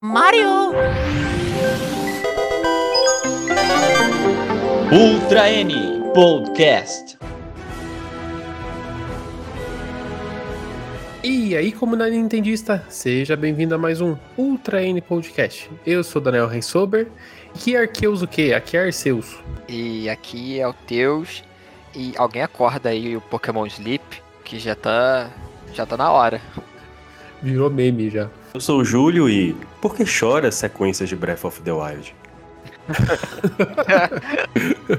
Mario! Ultra N Podcast. E aí, comunidade nintendista, seja bem-vindo a mais um Ultra N Podcast. Eu sou Daniel Rensober. Que Arqueus o quê? Aqui é Arceus. E aqui é o Teus. E alguém acorda aí o Pokémon Sleep, que já tá. já tá na hora. Virou meme já. Eu sou o Júlio e por que chora sequências de Breath of the Wild?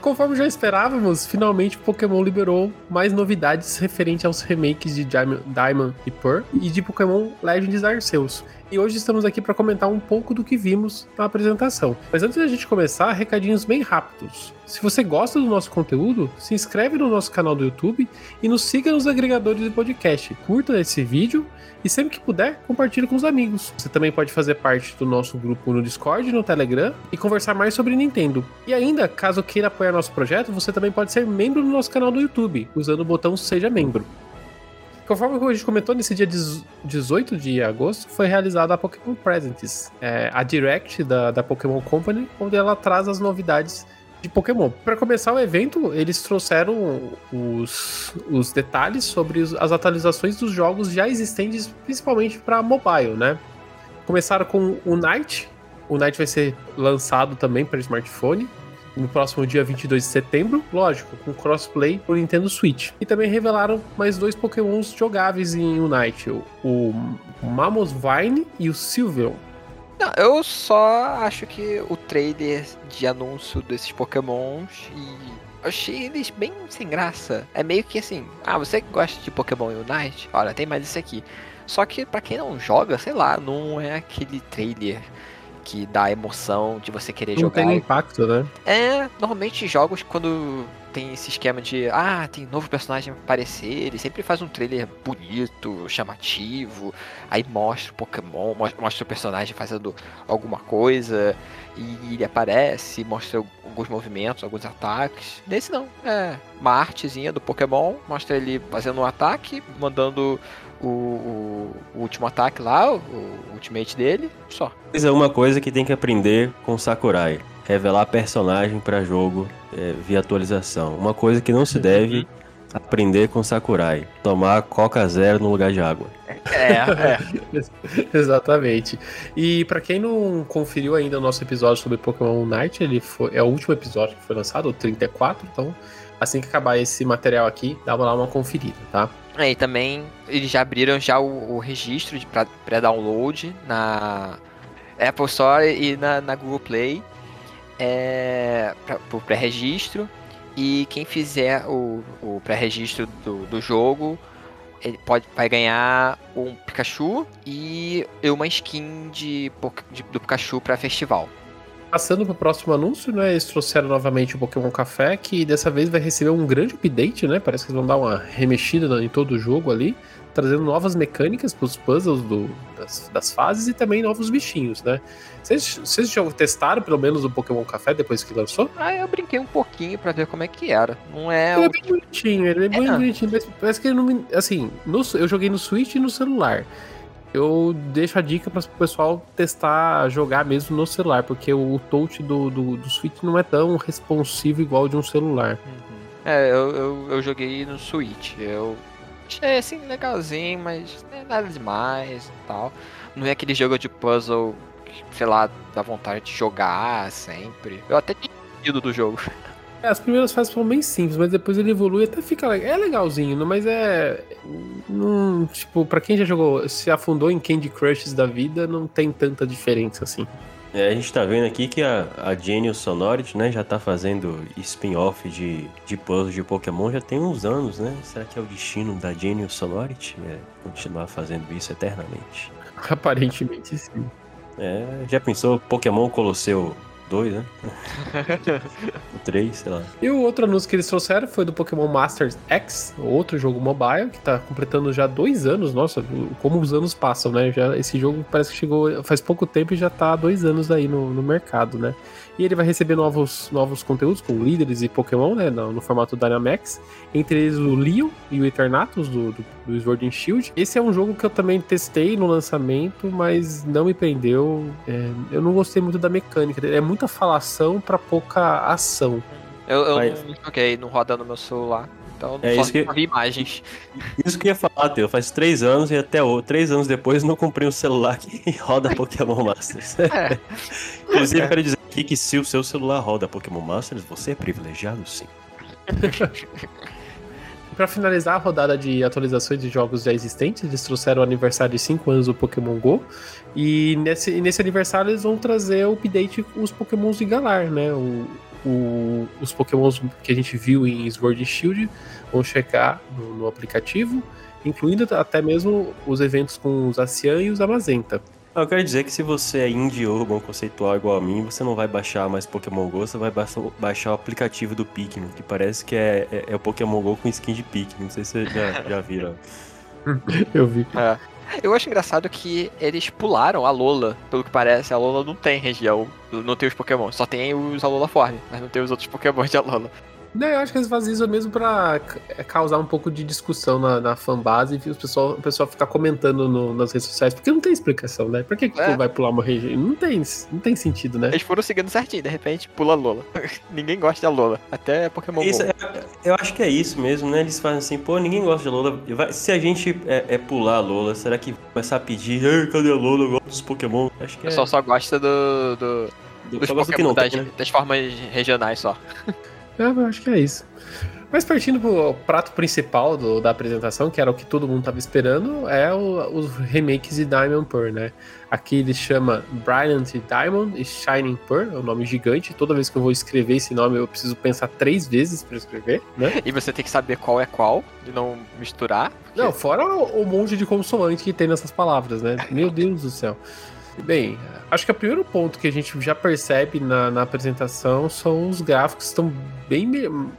Conforme já esperávamos, finalmente Pokémon liberou mais novidades referente aos remakes de Diamond e Pearl e de Pokémon Legends Arceus. E hoje estamos aqui para comentar um pouco do que vimos na apresentação. Mas antes da gente começar, recadinhos bem rápidos. Se você gosta do nosso conteúdo, se inscreve no nosso canal do YouTube e nos siga nos agregadores de podcast. Curta esse vídeo e sempre que puder, compartilhe com os amigos. Você também pode fazer parte do nosso grupo no Discord no Telegram e conversar mais sobre Nintendo. E ainda, caso queira apoiar nosso projeto, você também pode ser membro do nosso canal do YouTube, usando o botão Seja Membro. Conforme a gente comentou, nesse dia 18 de agosto foi realizada a Pokémon Presents, é, a Direct da, da Pokémon Company, onde ela traz as novidades de Pokémon. Para começar o evento, eles trouxeram os, os detalhes sobre as atualizações dos jogos já existentes, principalmente para mobile, né? Começaram com o Night. O Night vai ser lançado também para smartphone no próximo dia 22 de setembro, lógico, com crossplay pro Nintendo Switch. E também revelaram mais dois Pokémons jogáveis em Unite, o, o e o Sylveon. Não, eu só acho que o trailer de anúncio desses Pokémons e achei eles bem sem graça. É meio que assim, ah, você que gosta de Pokémon Unite, olha, tem mais isso aqui. Só que para quem não joga, sei lá, não é aquele trailer que dá emoção de você querer não jogar. Não tem impacto, né? É, normalmente jogos quando tem esse esquema de ah, tem novo personagem aparecer, ele sempre faz um trailer bonito, chamativo, aí mostra o Pokémon, mostra o personagem fazendo alguma coisa, e ele aparece, mostra alguns movimentos, alguns ataques. Nesse não, é uma artezinha do Pokémon, mostra ele fazendo um ataque, mandando o, o, o, último ataque lá, o, o ultimate dele, só. Isso é uma coisa que tem que aprender com Sakurai. Revelar personagem para jogo é, via atualização. Uma coisa que não se deve aprender com Sakurai. Tomar Coca Zero no lugar de água. É, é. Exatamente. E para quem não conferiu ainda o nosso episódio sobre Pokémon Unite, ele foi, é o último episódio que foi lançado, o 34, então assim que acabar esse material aqui, dá lá uma conferida, tá? É, e também eles já abriram já o, o registro de pré-download na Apple Store e na, na Google Play é, para o pré-registro. E quem fizer o, o pré-registro do, do jogo ele pode, vai ganhar um Pikachu e uma skin de, de do Pikachu para festival. Passando para o próximo anúncio, né? Eles trouxeram novamente o Pokémon Café, que dessa vez vai receber um grande update, né? Parece que eles vão dar uma remexida em todo o jogo ali, trazendo novas mecânicas para os puzzles do, das, das, fases e também novos bichinhos, né? Vocês, vocês já testaram pelo menos o Pokémon Café depois que lançou? Ah, eu brinquei um pouquinho para ver como é que era. Não é. Ele o... é bem bonitinho, ele é, é bem bonitinho, mas parece que ele não. Assim, no, eu joguei no Switch e no celular eu deixo a dica para o pessoal testar, jogar mesmo no celular, porque o touch do, do, do Switch não é tão responsivo igual de um celular. Uhum. É, eu, eu, eu, joguei no Switch. Eu achei assim legalzinho, mas é nada demais e tal. Não é aquele jogo de puzzle que, sei lá, dá vontade de jogar sempre. Eu até tinha do jogo. É, as primeiras fases foram bem simples, mas depois ele evolui e até fica legal. É legalzinho, mas é. Não, tipo, pra quem já jogou, se afundou em Candy Crushes da vida, não tem tanta diferença assim. É, a gente tá vendo aqui que a, a Genius Sonority, né, já tá fazendo spin-off de, de puzzles de Pokémon já tem uns anos, né? Será que é o destino da Genius Sonority? É continuar fazendo isso eternamente? Aparentemente sim. É, já pensou Pokémon Colosseu 2, né? o 3, sei lá. E o outro anúncio que eles trouxeram foi do Pokémon Masters X, outro jogo mobile, que tá completando já dois anos. Nossa, como os anos passam, né? Já, esse jogo parece que chegou faz pouco tempo e já tá há dois anos aí no, no mercado, né? E ele vai receber novos, novos conteúdos com líderes e Pokémon, né? No, no formato Dynamax. Entre eles o Leon e o Eternatus do, do, do Sword and Shield. Esse é um jogo que eu também testei no lançamento, mas não me prendeu. É, eu não gostei muito da mecânica. É muita falação para pouca ação. Eu, eu Mas- não joguei, não roda no meu celular. Então É só isso que- vi imagens. Isso que eu ia falar, Teu. Faz três anos e até o, três anos depois não comprei um celular que roda Pokémon Masters. É. Inclusive, eu quero dizer aqui que se o seu celular roda Pokémon Masters, você é privilegiado sim. Para finalizar a rodada de atualizações de jogos já existentes, eles trouxeram o aniversário de 5 anos do Pokémon GO. E nesse, e nesse aniversário eles vão trazer o update com os Pokémons de Galar, né? O, o- os Pokémons que a gente viu em Sword and Shield vão checar no, no aplicativo, incluindo até mesmo os eventos com os Acian e os Amazenta. Eu quero dizer que se você é indie urban conceitual igual a mim, você não vai baixar mais Pokémon GO, você vai ba- baixar o aplicativo do Pikmin, que parece que é, é, é o Pokémon GO com skin de Pikmin. Não sei se vocês já, já viram. Eu vi. É. Eu acho engraçado que eles pularam a Lola, pelo que parece. A Lola não tem região, não tem os Pokémon. Só tem os Alola Form, mas não tem os outros Pokémon de Alola. Não, eu acho que eles fazem isso mesmo pra ca- causar um pouco de discussão na, na fanbase e o pessoal, o pessoal ficar comentando no- nas redes sociais, porque não tem explicação, né? Por que, que É. tu vai pular uma região? Não tem, não tem sentido, né? Eles foram seguindo certinho, de repente pula a Lola. Ninguém gosta da Lola, até Pokémon Isso Go. é- eu acho que é isso mesmo, né? Eles fazem assim, pô, ninguém gosta de Lola. Se a gente é, é pular a Lola, será que vai começar a pedir, Ei, cadê a Lola? Eu gosto dos Pokémon. Acho que O é. pessoal só gosta do, do, do- dos Pokémon não das, tem, né? das formas regionais só. É, eu acho que é isso. Mas partindo pro prato principal do- da apresentação, que era o que todo mundo tava esperando, é o- os remakes de Diamond Pearl, né? Aqui ele chama Brilliant Diamond e Shining Pearl, é um nome gigante. Toda vez que eu vou escrever esse nome, eu preciso pensar três vezes para escrever, né? E você tem que saber qual é qual, de não misturar. Não, fora o, o monte de consoante que tem nessas palavras, né? Meu Deus do céu. Bem, acho que o primeiro ponto que a gente já percebe na, na apresentação são os gráficos estão bem,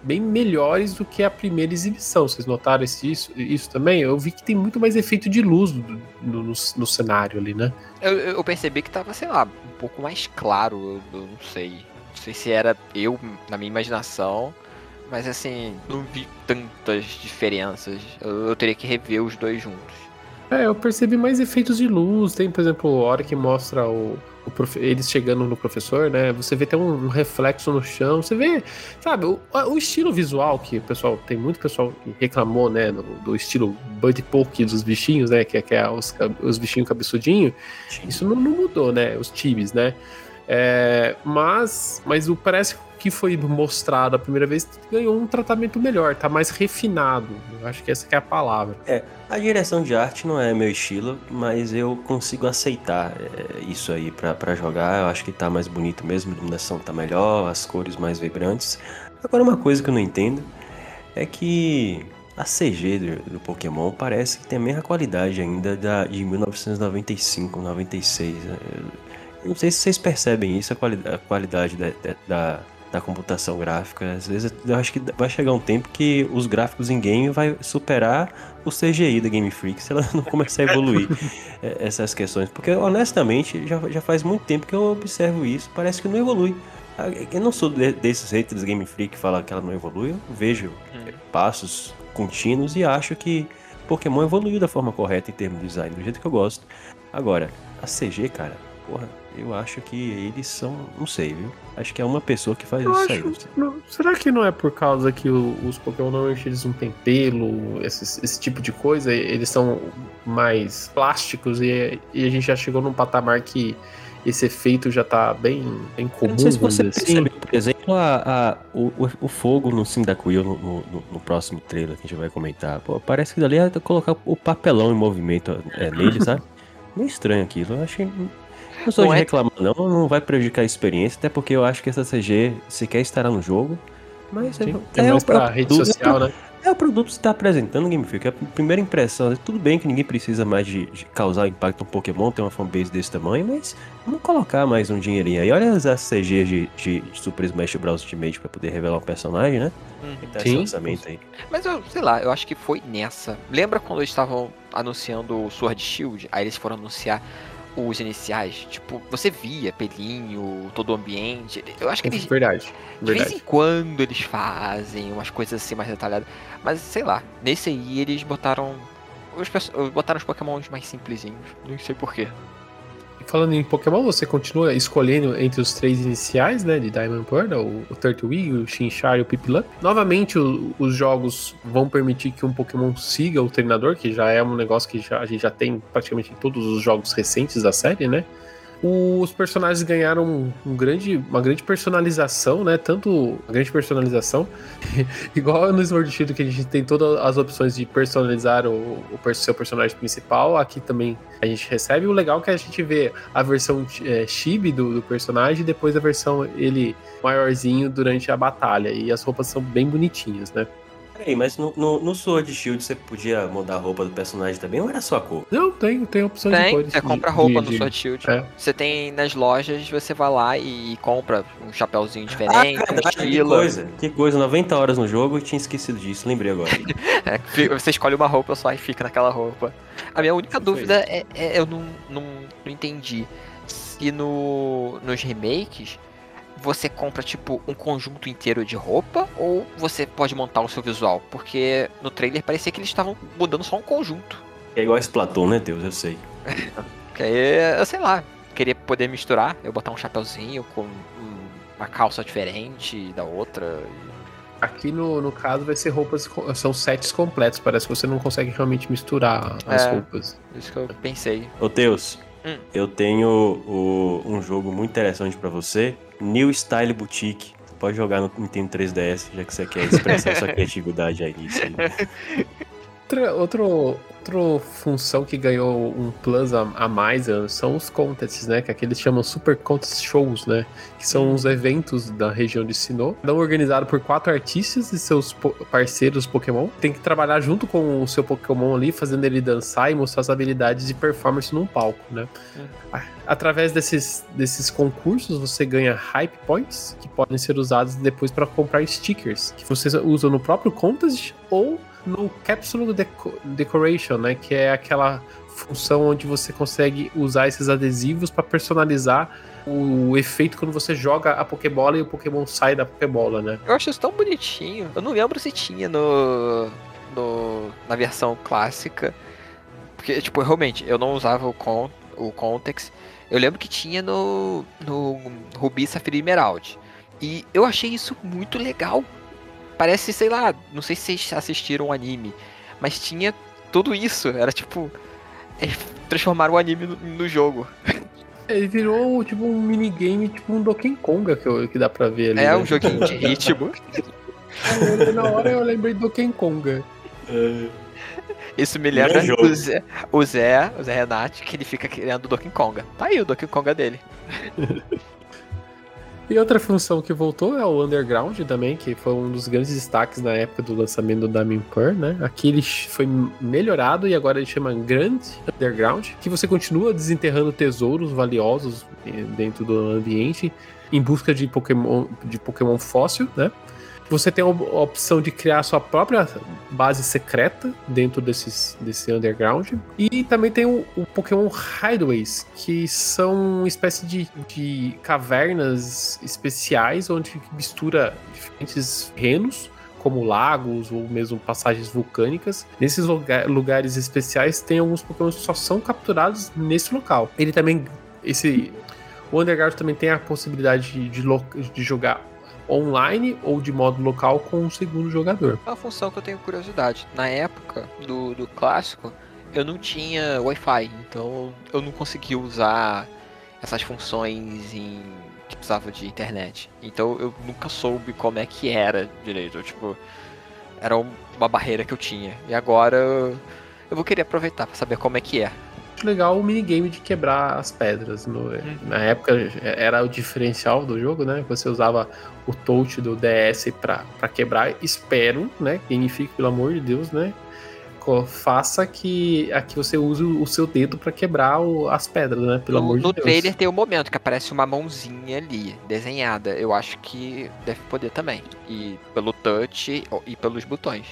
bem melhores do que a primeira exibição. Vocês notaram esse- isso, isso também? Eu vi que tem muito mais efeito de luz no, no- no cenário ali, né? Eu, eu percebi que tava, sei lá, um pouco mais claro, eu, eu não sei. Não sei se era eu, na minha imaginação, mas assim, não vi tantas diferenças. Eu, eu teria que rever os dois juntos. É, eu percebi mais efeitos de luz. Tem, por exemplo, a hora que mostra o, o profe- eles chegando no professor, né? Você vê até um, um reflexo no chão. Você vê, sabe, o, o estilo visual que o pessoal. Tem muito pessoal que reclamou, né? Do, do estilo Buddy Poke dos bichinhos, né? Que, é- que é os, os bichinhos cabeçudinhos. Isso não, não mudou, né? Os tibis, né? É, mas, mas o parece que foi mostrado a primeira vez ganhou um tratamento melhor, tá mais refinado. Eu acho que essa que é a palavra. A direção de arte não é meu estilo, mas eu consigo aceitar é, isso aí pra jogar. Eu acho que tá mais bonito mesmo, a iluminação tá melhor, as cores mais vibrantes. Agora, uma coisa que eu não entendo é que a CG do, do Pokémon parece que tem a mesma qualidade ainda da, de 1995, 96. né? Eu não sei se vocês percebem isso, a, quali a qualidade da, da- da, computação gráfica. Às vezes eu acho que vai chegar um tempo que os gráficos em game vai superar o CGI da Game Freak se ela não começar a evoluir eh, essas questões. Porque honestamente já, já faz muito tempo que eu observo isso, parece que não evolui. Eu não sou de- desses haters Game Freak que fala que ela não evolui, eu vejo eh, passos contínuos e acho que Pokémon evoluiu da forma correta em termos de design, do jeito que eu gosto. Agora, a CG, cara, porra, eu acho que eles são, não sei, viu? Acho que é uma pessoa que faz Eu isso aí. acho- sei. não- será que não é por causa que o- os Pokémon normalmente eles não têm pelo, esses- esse tipo de coisa? Eles são mais plásticos e, e a gente já chegou num patamar que esse efeito já tá bem, bem Eu comum, não sei se você dizer assim. percebe, por exemplo, a, a- o, o, o fogo no Cyndaquil no, no, no- no próximo trailer que a gente vai comentar. Pô, parece que dali é colocar o papelão em movimento é, nele, sabe? Meio estranho aquilo. Eu achei. Não sou Não de é- reclamar, não. Não vai prejudicar a experiência, até porque eu acho que essa CG sequer estará no jogo. Mas Sim, é, é mais o- pra o- rede do- social, né? É o produto que você tá apresentando, Game Freak. É a primeira impressão. Tudo bem que ninguém precisa mais de, de causar impacto no Pokémon, ter uma fanbase desse tamanho, mas vamos colocar mais um dinheirinho aí. Olha as CGs de, de Super Smash Bros. Ultimate pra poder revelar um personagem, né? Uhum. Tá Sim. esse orçamento aí. Mas eu, sei lá, eu acho que foi nessa. Lembra quando eles estavam anunciando o Sword Shield? Aí eles foram anunciar os iniciais. Tipo, você via pelinho, todo o ambiente. Eu acho que eles. Verdade. De vez Verdade. em quando eles fazem umas coisas assim mais detalhadas. Mas sei lá, nesse aí eles botaram. Os, botaram os pokémons mais simplesinhos. Não sei porquê. Falando em Pokémon, você continua escolhendo entre os três iniciais, né? De Diamond Pearl, o, Turtwig, o Chinchar e o Piplup. Novamente, o- os jogos vão permitir que um Pokémon siga o treinador, que já é um negócio que já- a gente já tem praticamente em todos os jogos recentes da série, né? Os personagens ganharam um, grande, uma grande personalização, né? Tanto uma grande personalização, igual no Sword Shield que a gente tem todas as opções de personalizar o, o seu personagem principal, aqui também a gente recebe. O legal é que a gente vê a versão é, chibi do, do personagem e depois a versão ele maiorzinho durante a batalha. E as roupas são bem bonitinhas, né? Peraí, mas no, no, no Sword Shield você podia mudar a roupa do personagem também ou era só a cor? Não, tem, tem opção de Tem, cores. você de- compra roupa de- no de- Sword Shield. É. Você tem nas lojas, você vai lá e compra um chapéuzinho diferente, Ah, um que coisa. Que coisa, 90 horas no jogo e tinha esquecido disso, lembrei agora. É, você escolhe uma roupa só e fica naquela roupa. A minha única dúvida é, é- eu não, não, não entendi se no, nos remakes você compra tipo um conjunto inteiro de roupa ou você pode montar o seu visual, porque no trailer parecia que eles estavam mudando só um conjunto. É igual esse Platão, né, Deus? Eu sei. Que aí, eu sei lá, queria poder misturar, eu botar um chapeuzinho com um- uma calça diferente da outra. Aqui no, no caso vai ser roupas, são sets completos. Parece que você não consegue realmente misturar as É. roupas. Isso que eu pensei. Ô, Teus, Hum. eu tenho o- um jogo muito interessante pra você. New Style Boutique. Você pode jogar no Nintendo 3DS, já que você quer expressar sua criatividade aí nisso. aí. Outra, outro, outra função que ganhou um plus a, a mais eh, são os contests, né? Que aqui eles chamam Super Contest Shows, né? Que são os eventos da região de Sinnoh. Cada um organizado por quatro artistas e seus po- parceiros Pokémon. Tem que trabalhar junto com o seu Pokémon ali, fazendo ele dançar e mostrar as habilidades de performance num palco, né? A- Através desses, desses concursos, você ganha Hype Points, que podem ser usados depois para comprar stickers, que você usa no próprio contest ou no Capsule Deco- Decoration, né? Que é aquela função onde você consegue usar esses adesivos para personalizar o efeito quando você joga a Pokébola e o Pokémon sai da Pokébola, né? Eu acho isso tão bonitinho. Eu não lembro se tinha no, no na versão clássica. Porque, tipo, realmente, eu não usava o, con, o Context. Eu lembro que tinha no, no Rubi, Safira Emerald. E eu achei isso muito legal. Parece, sei lá, não sei se vocês assistiram o anime, mas tinha tudo isso. Era tipo. é, transformar o anime no, no jogo. Ele virou tipo um minigame, tipo um Donkey Konga que, eu- que dá pra ver ali. É né? um joguinho de ritmo. Eu- Na hora eu lembrei do Donkey Konga. Isso me Melhor lembra jogo. o Zé, o Zé, o Zé Renati, que ele fica criando o Donkey Konga. Tá aí o Donkey Konga dele. E outra função que voltou é o Underground também, que foi um dos grandes destaques na época do lançamento do Diamond Pearl, né? Aqui ele foi melhorado e agora ele chama Grand Underground, que você continua desenterrando tesouros valiosos eh, dentro do ambiente em busca de Pokémon, de Pokémon fóssil, né? Você tem a op- a opção de criar sua própria base secreta dentro desses, desse underground. E também tem o, o Pokémon Hideaways, que são uma espécie de, de cavernas especiais onde mistura diferentes reinos como lagos ou mesmo passagens vulcânicas. Nesses lugar- lugares especiais tem alguns Pokémon que só são capturados nesse local. Ele também esse o Underground também tem a possibilidade de, de de jogar online ou de modo local com um segundo jogador. É uma função que eu tenho curiosidade. Na época do, do clássico, eu não tinha Wi-Fi, então eu não conseguia usar essas funções em que precisava de internet. Então eu nunca soube como é que era direito. Eu, tipo, era um- uma barreira que eu tinha. E agora eu vou querer aproveitar pra saber como é que é. Legal o minigame de quebrar as pedras. No- Na época era o diferencial do jogo, né? Você usava o touch do DS pra quebrar. Espero, né? Gamifique, pelo amor de Deus, né? Faça que aqui você use o seu dedo pra quebrar o- as pedras, né? Pelo no amor de no Deus. trailer tem um momento que aparece uma mãozinha ali, desenhada. Eu acho que deve poder também. E pelo touch e pelos botões.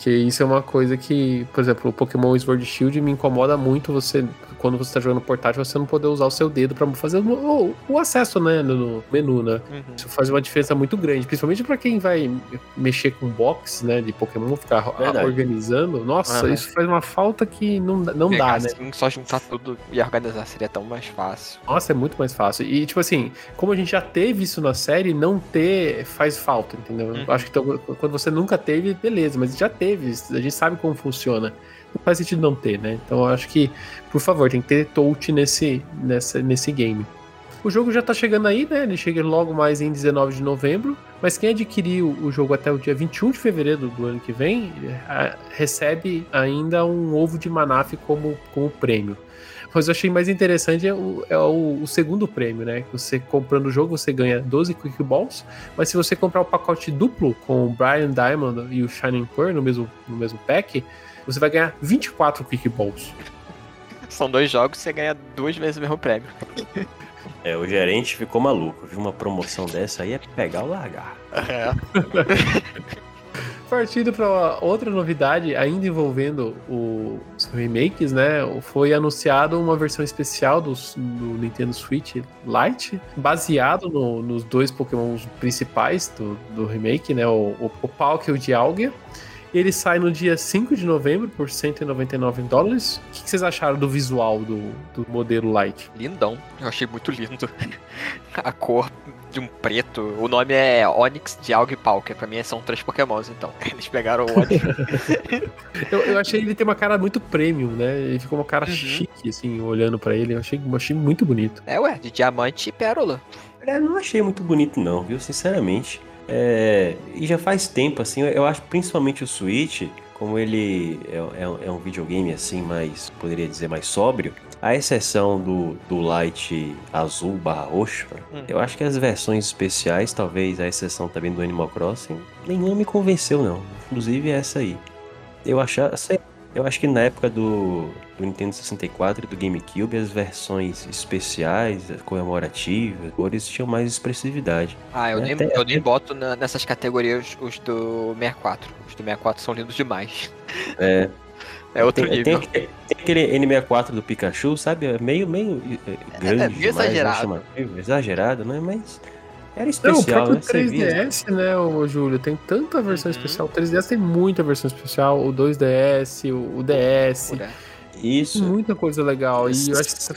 Que isso é uma coisa que, por exemplo, o Pokémon Sword Shield me incomoda muito você, quando você tá jogando portátil, você não poder usar o seu dedo pra fazer o, o- acesso, né, no menu, né? Isso faz uma diferença muito grande, principalmente pra quem vai mexer com box, né, de Pokémon, ficar Verdade. organizando. Nossa, Aham. isso faz uma falta que não, dá- não Pegar dá, né? assim, só juntar tudo e organizar seria tão mais fácil. Nossa, é muito mais fácil. E, tipo assim, como a gente já teve isso na série, não ter faz falta, entendeu? Uhum. Acho que então, quando você nunca teve, beleza, mas já teve, a gente sabe como funciona. Não faz sentido não ter, né? Então eu acho que, por favor, tem que ter touch nesse, nessa, nesse game. O jogo já tá chegando aí, né? Ele chega logo mais em 19 de novembro. Mas quem adquiriu o jogo até o dia 21 de fevereiro do ano que vem eh, recebe ainda um ovo de Manaf como, como prêmio. Mas eu achei mais interessante é o, é o, o segundo prêmio, né? Você comprando o jogo, você ganha 12 Quick Balls. Mas se você comprar o pacote duplo com o Brian Diamond e o Shining Pearl no mesmo, no mesmo pack, você vai ganhar 24 Quick Balls. São dois jogos e você ganha duas vezes o mesmo prêmio. É, o gerente ficou maluco. Viu uma promoção dessa aí é pegar ou largar. Partindo para outra novidade, ainda envolvendo o- os remakes, né? Foi anunciado uma versão especial do, do Nintendo Switch Lite, baseado no- nos dois Pokémon principais do, do remake, né? O, o, o e o Dialga. Ele sai no dia 5 de novembro por 199 dólares. O que vocês acharam do visual do, do modelo Lite? Lindão. Eu achei muito lindo. A cor de um preto. O nome é Onix de Alg e Palkia. Pra mim são três pokémons, então. Eles pegaram o Onix. Eu, eu achei ele ter uma cara muito premium, né? Ele ficou uma cara Uhum. chique, assim, olhando para ele. Eu achei, eu achei muito bonito. é, ué, de diamante e pérola. É, não achei muito bonito não, viu? Sinceramente. É, e já faz tempo, assim, eu acho principalmente o Switch, como ele é, é- é um videogame assim, mais, poderia dizer, mais sóbrio, a exceção do, do Light azul barra roxo, Hum. eu acho que as versões especiais, talvez a exceção também do Animal Crossing, nenhuma me convenceu não, inclusive essa aí. Eu achava, sei, eu acho que na época do, do Nintendo 64 e do GameCube, as versões especiais, comemorativas, cores tinham mais expressividade. Ah, eu É, nem, até- eu nem boto na- nessas categorias os do 64. Os do 64 são lindos demais. É, É outro tem, nível. tem- tem aquele N64 do Pikachu, sabe? É meio, meio é, grande meio demais, né? exagerado. exagerado, né? Mas era Não, o especial, próprio né? Você via. 3DS, né, ô Júlio, tem tanta versão Uhum. especial. O 3DS tem muita versão especial, o 2DS, o, o DS, Pura. Isso. muita coisa legal. E eu acho que tá,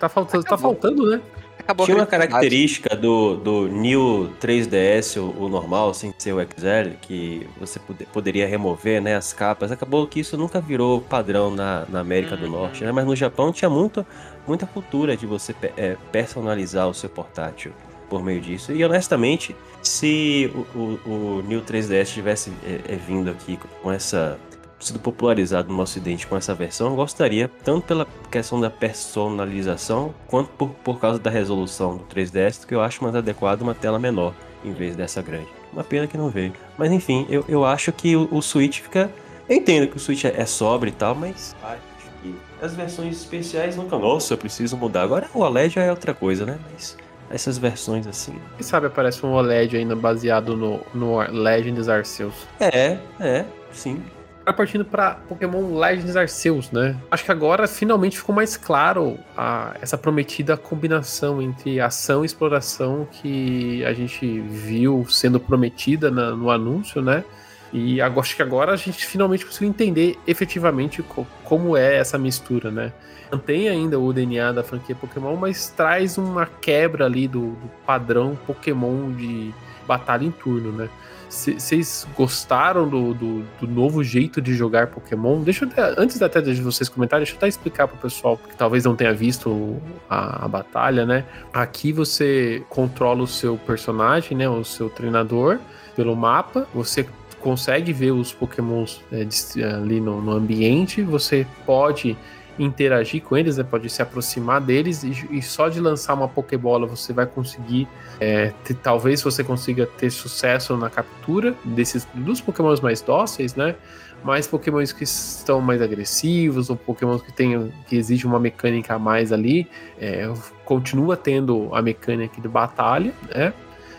tá faltando, tá Acabou. faltando, né? Acabou Tinha uma característica do, do New 3DS, o, o normal, sem ser o XL, que você pode- poderia remover né, as capas. Acabou que isso nunca virou padrão na, na América do Uhum. Norte, né? Mas no Japão tinha muito, muita cultura de você é, personalizar o seu portátil por meio disso. E honestamente, se o, o, o New 3DS tivesse é, é, vindo aqui com essa sido popularizado no ocidente com essa versão, eu gostaria, tanto pela questão da personalização, quanto por, por causa da resolução do 3DS, que eu acho mais adequado uma tela menor em vez dessa grande. Uma pena que não veio. Mas enfim, eu, eu acho que o, o Switch fica. Eu entendo que o Switch é, é sobre e tal, mas acho que as versões especiais nunca. Nossa, eu preciso mudar. Agora o OLED já é outra coisa, né? Mas essas versões assim. Quem sabe aparece um OLED ainda baseado no, no Legends Arceus. É, é, sim. Agora partindo pra Pokémon Legends Arceus, né? Acho que agora finalmente ficou mais claro a- essa prometida combinação entre ação e exploração que a gente viu sendo prometida na- no anúncio, né? E acho que agora a gente finalmente conseguiu entender efetivamente co- como é essa mistura, né? Mantém ainda o DNA da franquia Pokémon, mas traz uma quebra ali do, do padrão Pokémon de batalha em turno, né? Vocês gostaram do, do, do novo jeito de jogar Pokémon? Deixa eu antes até de vocês comentarem, deixa eu até explicar pro pessoal que talvez não tenha visto a, a batalha, né? Aqui você controla o seu personagem, né? O seu treinador pelo mapa. Você consegue ver os Pokémons é, ali no, no ambiente. Você pode interagir com eles, né? Pode se aproximar deles e, e só de lançar uma Pokébola você vai conseguir. É, ter, talvez você consiga ter sucesso na captura desses dos Pokémons mais dóceis, né? mais pokémons que estão mais agressivos, ou pokémons que tem, que exige uma mecânica a mais ali, é, continua tendo a mecânica de batalha, né?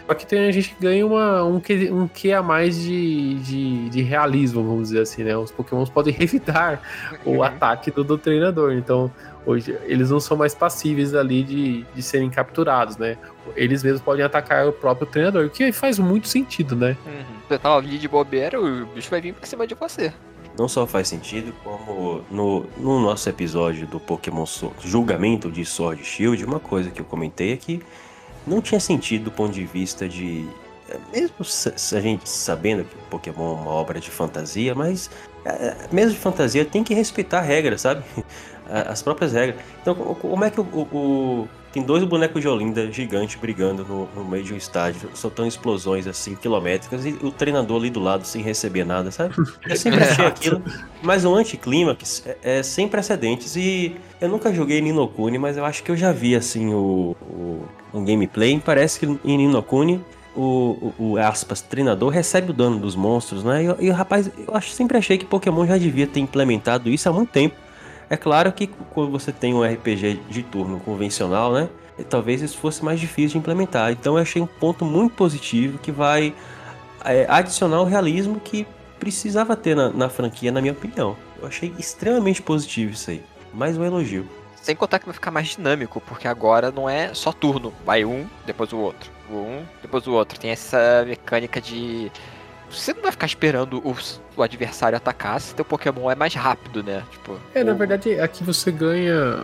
Só que tem, a gente ganha uma, um, que, um que a mais de, de, de, realismo, vamos dizer assim, né? Os pokémons podem evitar o ataque do, do treinador, então hoje eles não são mais passíveis ali de, de serem capturados, né? Eles mesmos podem atacar o próprio treinador, o que faz muito sentido, né? Uhum. Você tá ali de bobeira, o bicho vai vir por cima de você. Não só faz sentido, como no, no nosso episódio do Pokémon Julgamento de Sword Shield, uma coisa que eu comentei é que não tinha sentido do ponto de vista de. É, mesmo a gente sabendo que Pokémon é uma obra de fantasia, mas é, mesmo de fantasia tem que respeitar a regra, sabe? As próprias regras. Então, como é que o, o, tem dois bonecos de Olinda gigantes brigando no, no, meio de um estádio, soltando explosões assim, quilométricas, e o treinador ali do lado sem receber nada, sabe? Eu sempre achei aquilo. Mas o anticlímax é, é sem precedentes. E eu nunca joguei Ninokuni, mas eu acho que eu já vi assim o, o um gameplay. Parece que em Ninokuni o, o, o, aspas, treinador recebe o dano dos monstros, né? E, e rapaz, eu acho, sempre achei que Pokémon já devia ter implementado isso há muito tempo. É claro que quando você tem um RPG de turno convencional, né? Talvez isso fosse mais difícil de implementar. Então eu achei um ponto muito positivo que vai é, adicionar o realismo que precisava ter na, na, franquia, na minha opinião. Eu achei extremamente positivo isso aí. Mais um elogio. Sem contar que vai ficar mais dinâmico, porque agora não é só turno. Vai um, depois o outro. Um, depois o outro. Tem essa mecânica de você não vai ficar esperando o, o adversário atacar se teu Pokémon é mais rápido, né? Tipo, é, na verdade, aqui você ganha.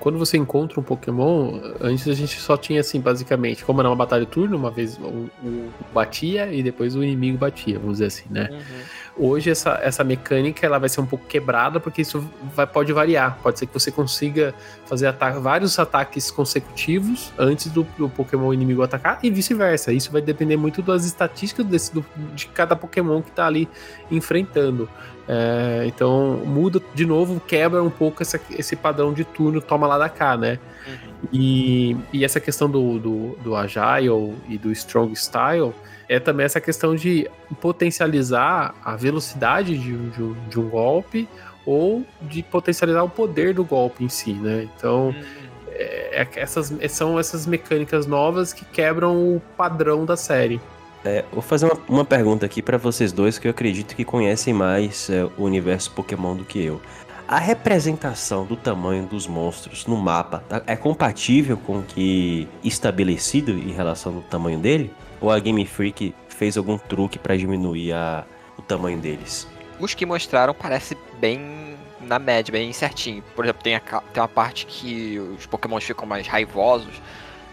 Quando você encontra um Pokémon, antes a gente só tinha assim, basicamente, como era uma batalha de turno, uma vez o, o batia e depois o inimigo batia, vamos dizer assim, né? Uhum. Hoje essa, essa mecânica ela vai ser um pouco quebrada porque isso vai, pode variar. Pode ser que você consiga fazer vários ataques consecutivos antes do, do Pokémon inimigo atacar e vice-versa. Isso vai depender muito das estatísticas desse, do, de cada Pokémon que está ali enfrentando. É, então muda de novo, quebra um pouco essa, esse padrão de turno toma lá da cá, né? Uhum. E, e essa questão do, do, do Agile e do Strong Style é também essa questão de potencializar a velocidade de, de, de um golpe ou de potencializar o poder do golpe em si, né? Então, uhum. é, é, essas, são essas mecânicas novas que quebram o padrão da série. É, vou fazer uma, uma pergunta aqui para vocês dois que eu acredito que conhecem mais é, o universo Pokémon do que eu. A representação do tamanho dos monstros no mapa tá, é compatível com o que estabelecido em relação ao tamanho dele? Ou a Game Freak fez algum truque para diminuir a, o tamanho deles? Os que mostraram parece bem na média, bem certinho. Por exemplo, tem, a, tem uma parte que os Pokémon ficam mais raivosos.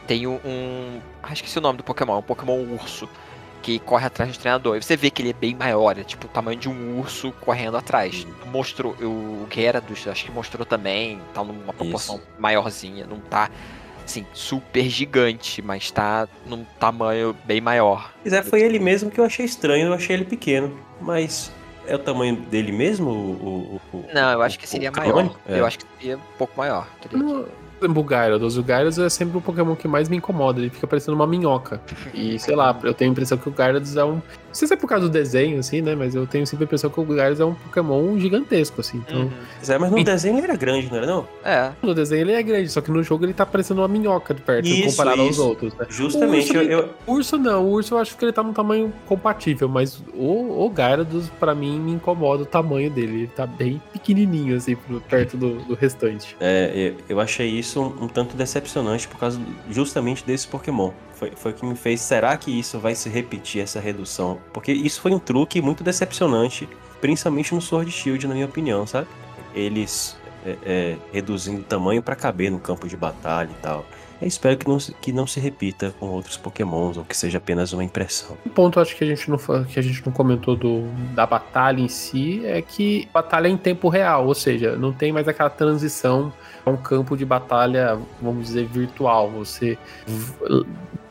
Tem um, um. Acho que esse é o nome do Pokémon, um Pokémon urso. Que corre atrás do treinador. E você vê que ele é bem maior, é tipo o tamanho de um urso correndo atrás. Mostrou, o Gyarados, acho que mostrou também, tá numa proporção Isso. maiorzinha, não tá assim, super gigante, mas tá num tamanho bem maior. Pois é, foi ele mesmo que eu achei estranho, eu achei ele pequeno, mas é o tamanho dele mesmo? O, o, o Não, eu acho que seria maior. É. Eu acho que seria um pouco maior. Não, Gyarados. O Gyarados é sempre o Pokémon que mais me incomoda. Ele fica parecendo uma minhoca. E, sei lá, eu tenho a impressão que o Gyarados é um... Não sei se é por causa do desenho, assim, né? Mas eu tenho sempre a impressão que o Gyarados é um Pokémon gigantesco, assim. Então... Uhum. É, mas no e... desenho ele era grande, não era não? É. No desenho ele é grande, só que no jogo ele tá parecendo uma minhoca de perto, isso, comparado isso. aos outros, né? Justamente. O urso, eu, eu... urso não, o urso eu acho que ele tá num tamanho compatível, mas o, o Gyarados, pra mim, me incomoda o tamanho dele. Ele tá bem pequenininho, assim, perto do, do restante. É, eu achei isso um, um tanto decepcionante por causa justamente desse Pokémon. Foi, foi o que me fez. Será que isso vai se repetir, essa redução? Porque isso foi um truque muito decepcionante, principalmente no Sword Shield, na minha opinião, sabe? Eles é, é, reduzindo o tamanho para caber no campo de batalha e tal. Eu espero que não, que não se repita com outros pokémons, ou que seja apenas uma impressão. Um ponto acho que a gente não, que a gente não comentou do, da batalha em si é que batalha é em tempo real, ou seja, não tem mais aquela transição a um campo de batalha, vamos dizer, virtual. Você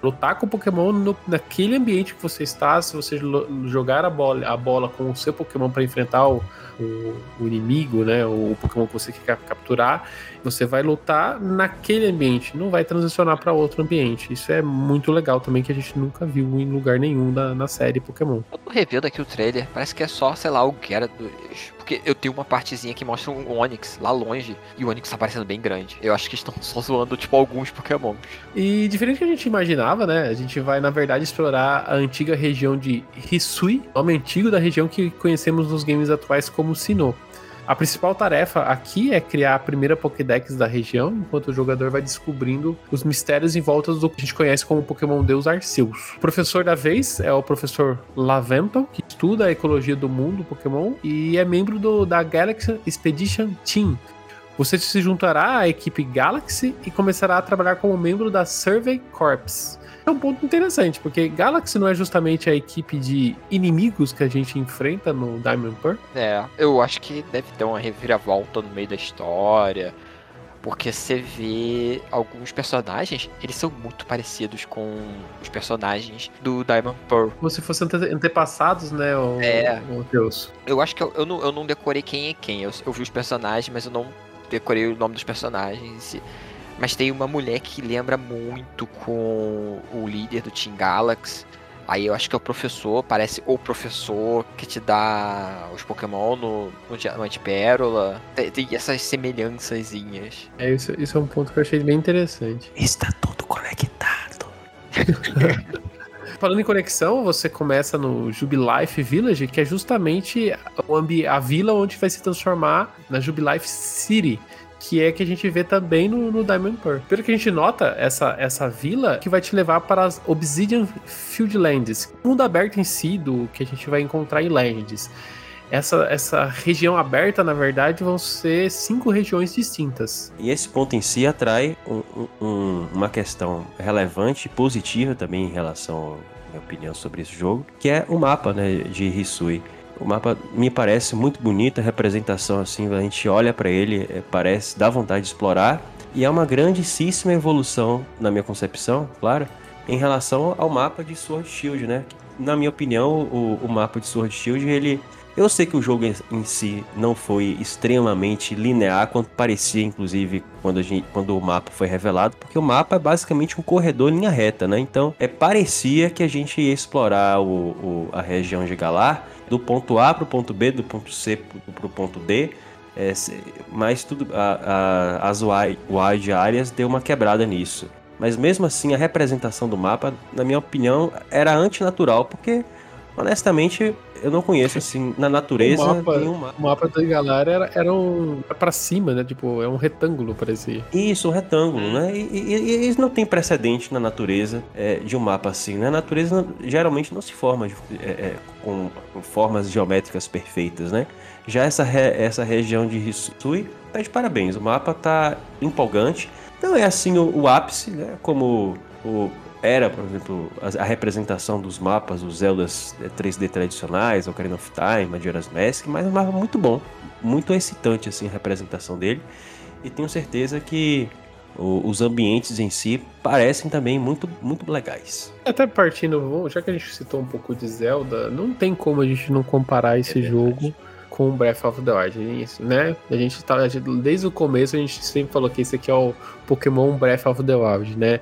lutar com o Pokémon no, naquele ambiente que você está, se você jogar a bola, a bola com o seu Pokémon para enfrentar o, o, o, inimigo, né? O Pokémon que você quer capturar, você vai lutar naquele ambiente, não vai transicionar para outro ambiente. Isso é muito legal também, que a gente nunca viu em lugar nenhum na, na série Pokémon. Eu tô revendo aqui o trailer, parece que é só, sei lá, o Gyarados. Porque eu tenho uma partezinha que mostra um Onix lá longe e o Onix tá parecendo bem grande. Eu acho que estão só zoando, tipo, alguns Pokémon. E diferente do que a gente imaginava, né? A gente vai, na verdade, explorar a antiga região de Hisui, nome antigo da região que conhecemos nos games atuais como Sinnoh. A principal tarefa aqui é criar a primeira Pokédex da região, enquanto o jogador vai descobrindo os mistérios em volta do que a gente conhece como Pokémon Deus Arceus. O professor da vez é o professor Laventon, que estuda a ecologia do mundo Pokémon e é membro do, da Galaxy Expedition Team, você se juntará à equipe Galaxy e começará a trabalhar como membro da Survey Corps, é um ponto interessante, porque Galaxy não é justamente a equipe de inimigos que a gente enfrenta no Diamond Pearl? É, eu acho que deve ter uma reviravolta no meio da história. Porque você vê alguns personagens, eles são muito parecidos com os personagens do Diamond Pearl. Como se fossem antepassados, né? O, é. O Deus. Eu acho que eu, eu, não, eu não decorei quem é quem. Eu, eu vi os personagens, mas eu não decorei o nome dos personagens. Mas tem uma mulher que lembra muito com o líder do Team Galaxy. Aí eu acho que é o professor, parece o professor que te dá os Pokémon no, no Diamante Pérola. Tem, tem essas semelhançazinhas. É, isso, isso é um ponto que eu achei bem interessante. Está tudo conectado. Falando em conexão, você começa no Jubilife Village, que é justamente a, vila onde vai se transformar na Jubilife City que é que a gente vê também no, no Diamond Pearl. Pelo que a gente nota, essa, essa vila que vai te levar para as Obsidian Fieldlands, mundo aberto em si do que a gente vai encontrar em Legends. Essa, essa região aberta, na verdade, vão ser cinco regiões distintas. E esse ponto em si atrai um, um, uma questão relevante e positiva também em relação à minha opinião sobre esse jogo, que é o mapa né, de Hisui. O mapa me parece muito bonito, a representação assim, a gente olha para ele, é, parece, dá vontade de explorar. E é uma grandíssima evolução, na minha concepção, claro, em relação ao mapa de Sword Shield, né? Na minha opinião, o, o mapa de Sword Shield, ele eu sei que o jogo em si não foi extremamente linear, quanto parecia, inclusive, quando, gente, quando o mapa foi revelado, porque o mapa é basicamente um corredor em linha reta, né? Então, é, parecia que a gente ia explorar o, o a região de Galar do ponto A para o ponto B, do ponto C para o ponto D, é, mas tudo, a, a, as wide áreas deu uma quebrada nisso. Mas mesmo assim, a representação do mapa, na minha opinião, era antinatural, porque honestamente eu não conheço, assim, na natureza. O mapa, mapa. O mapa da galera era, era um. Era pra cima, né? Tipo, é um retângulo, parecia. Isso, um retângulo, né? E, e, e não tem precedente na natureza é, de um mapa assim, né? A natureza geralmente não se forma de, é, é, com, com, formas geométricas perfeitas, né? Já essa, re, essa região de Hisui tá de parabéns. O mapa tá empolgante. Não é assim o, o ápice, né? Como o era, por exemplo, a, a, representação dos mapas, os Zeldas 3D tradicionais, Ocarina of Time, Majora's Mask, mas é um mapa muito bom, muito excitante assim a representação dele. E tenho certeza que o, os ambientes em si parecem também muito, muito legais. Até partindo, já que a gente citou um pouco de Zelda, não tem como a gente não comparar esse é jogo com Breath of the Wild, isso, né? A gente tá desde o começo a gente sempre falou que esse aqui é o Pokémon Breath of the Wild, né?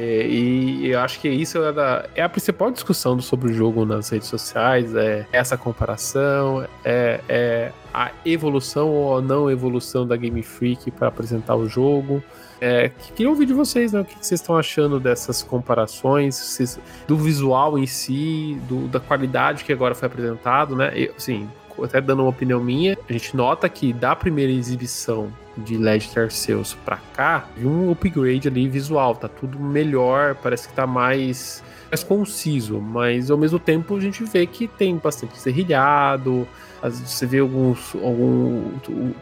É, e eu acho que isso é, da, é, a principal discussão sobre o jogo nas redes sociais, é essa comparação, é, é a evolução ou não evolução da Game Freak para apresentar o jogo. É, queria ouvir de vocês, né? O que vocês estão achando dessas comparações, vocês, do visual em si, do, da qualidade que agora foi apresentado, né? Eu, assim, até dando uma opinião minha, a gente nota que da primeira exibição de Legend Arceus pra cá, um upgrade ali visual, tá tudo melhor, parece que tá mais, mais conciso, mas ao mesmo tempo a gente vê que tem bastante serrilhado, você vê alguns. Algum,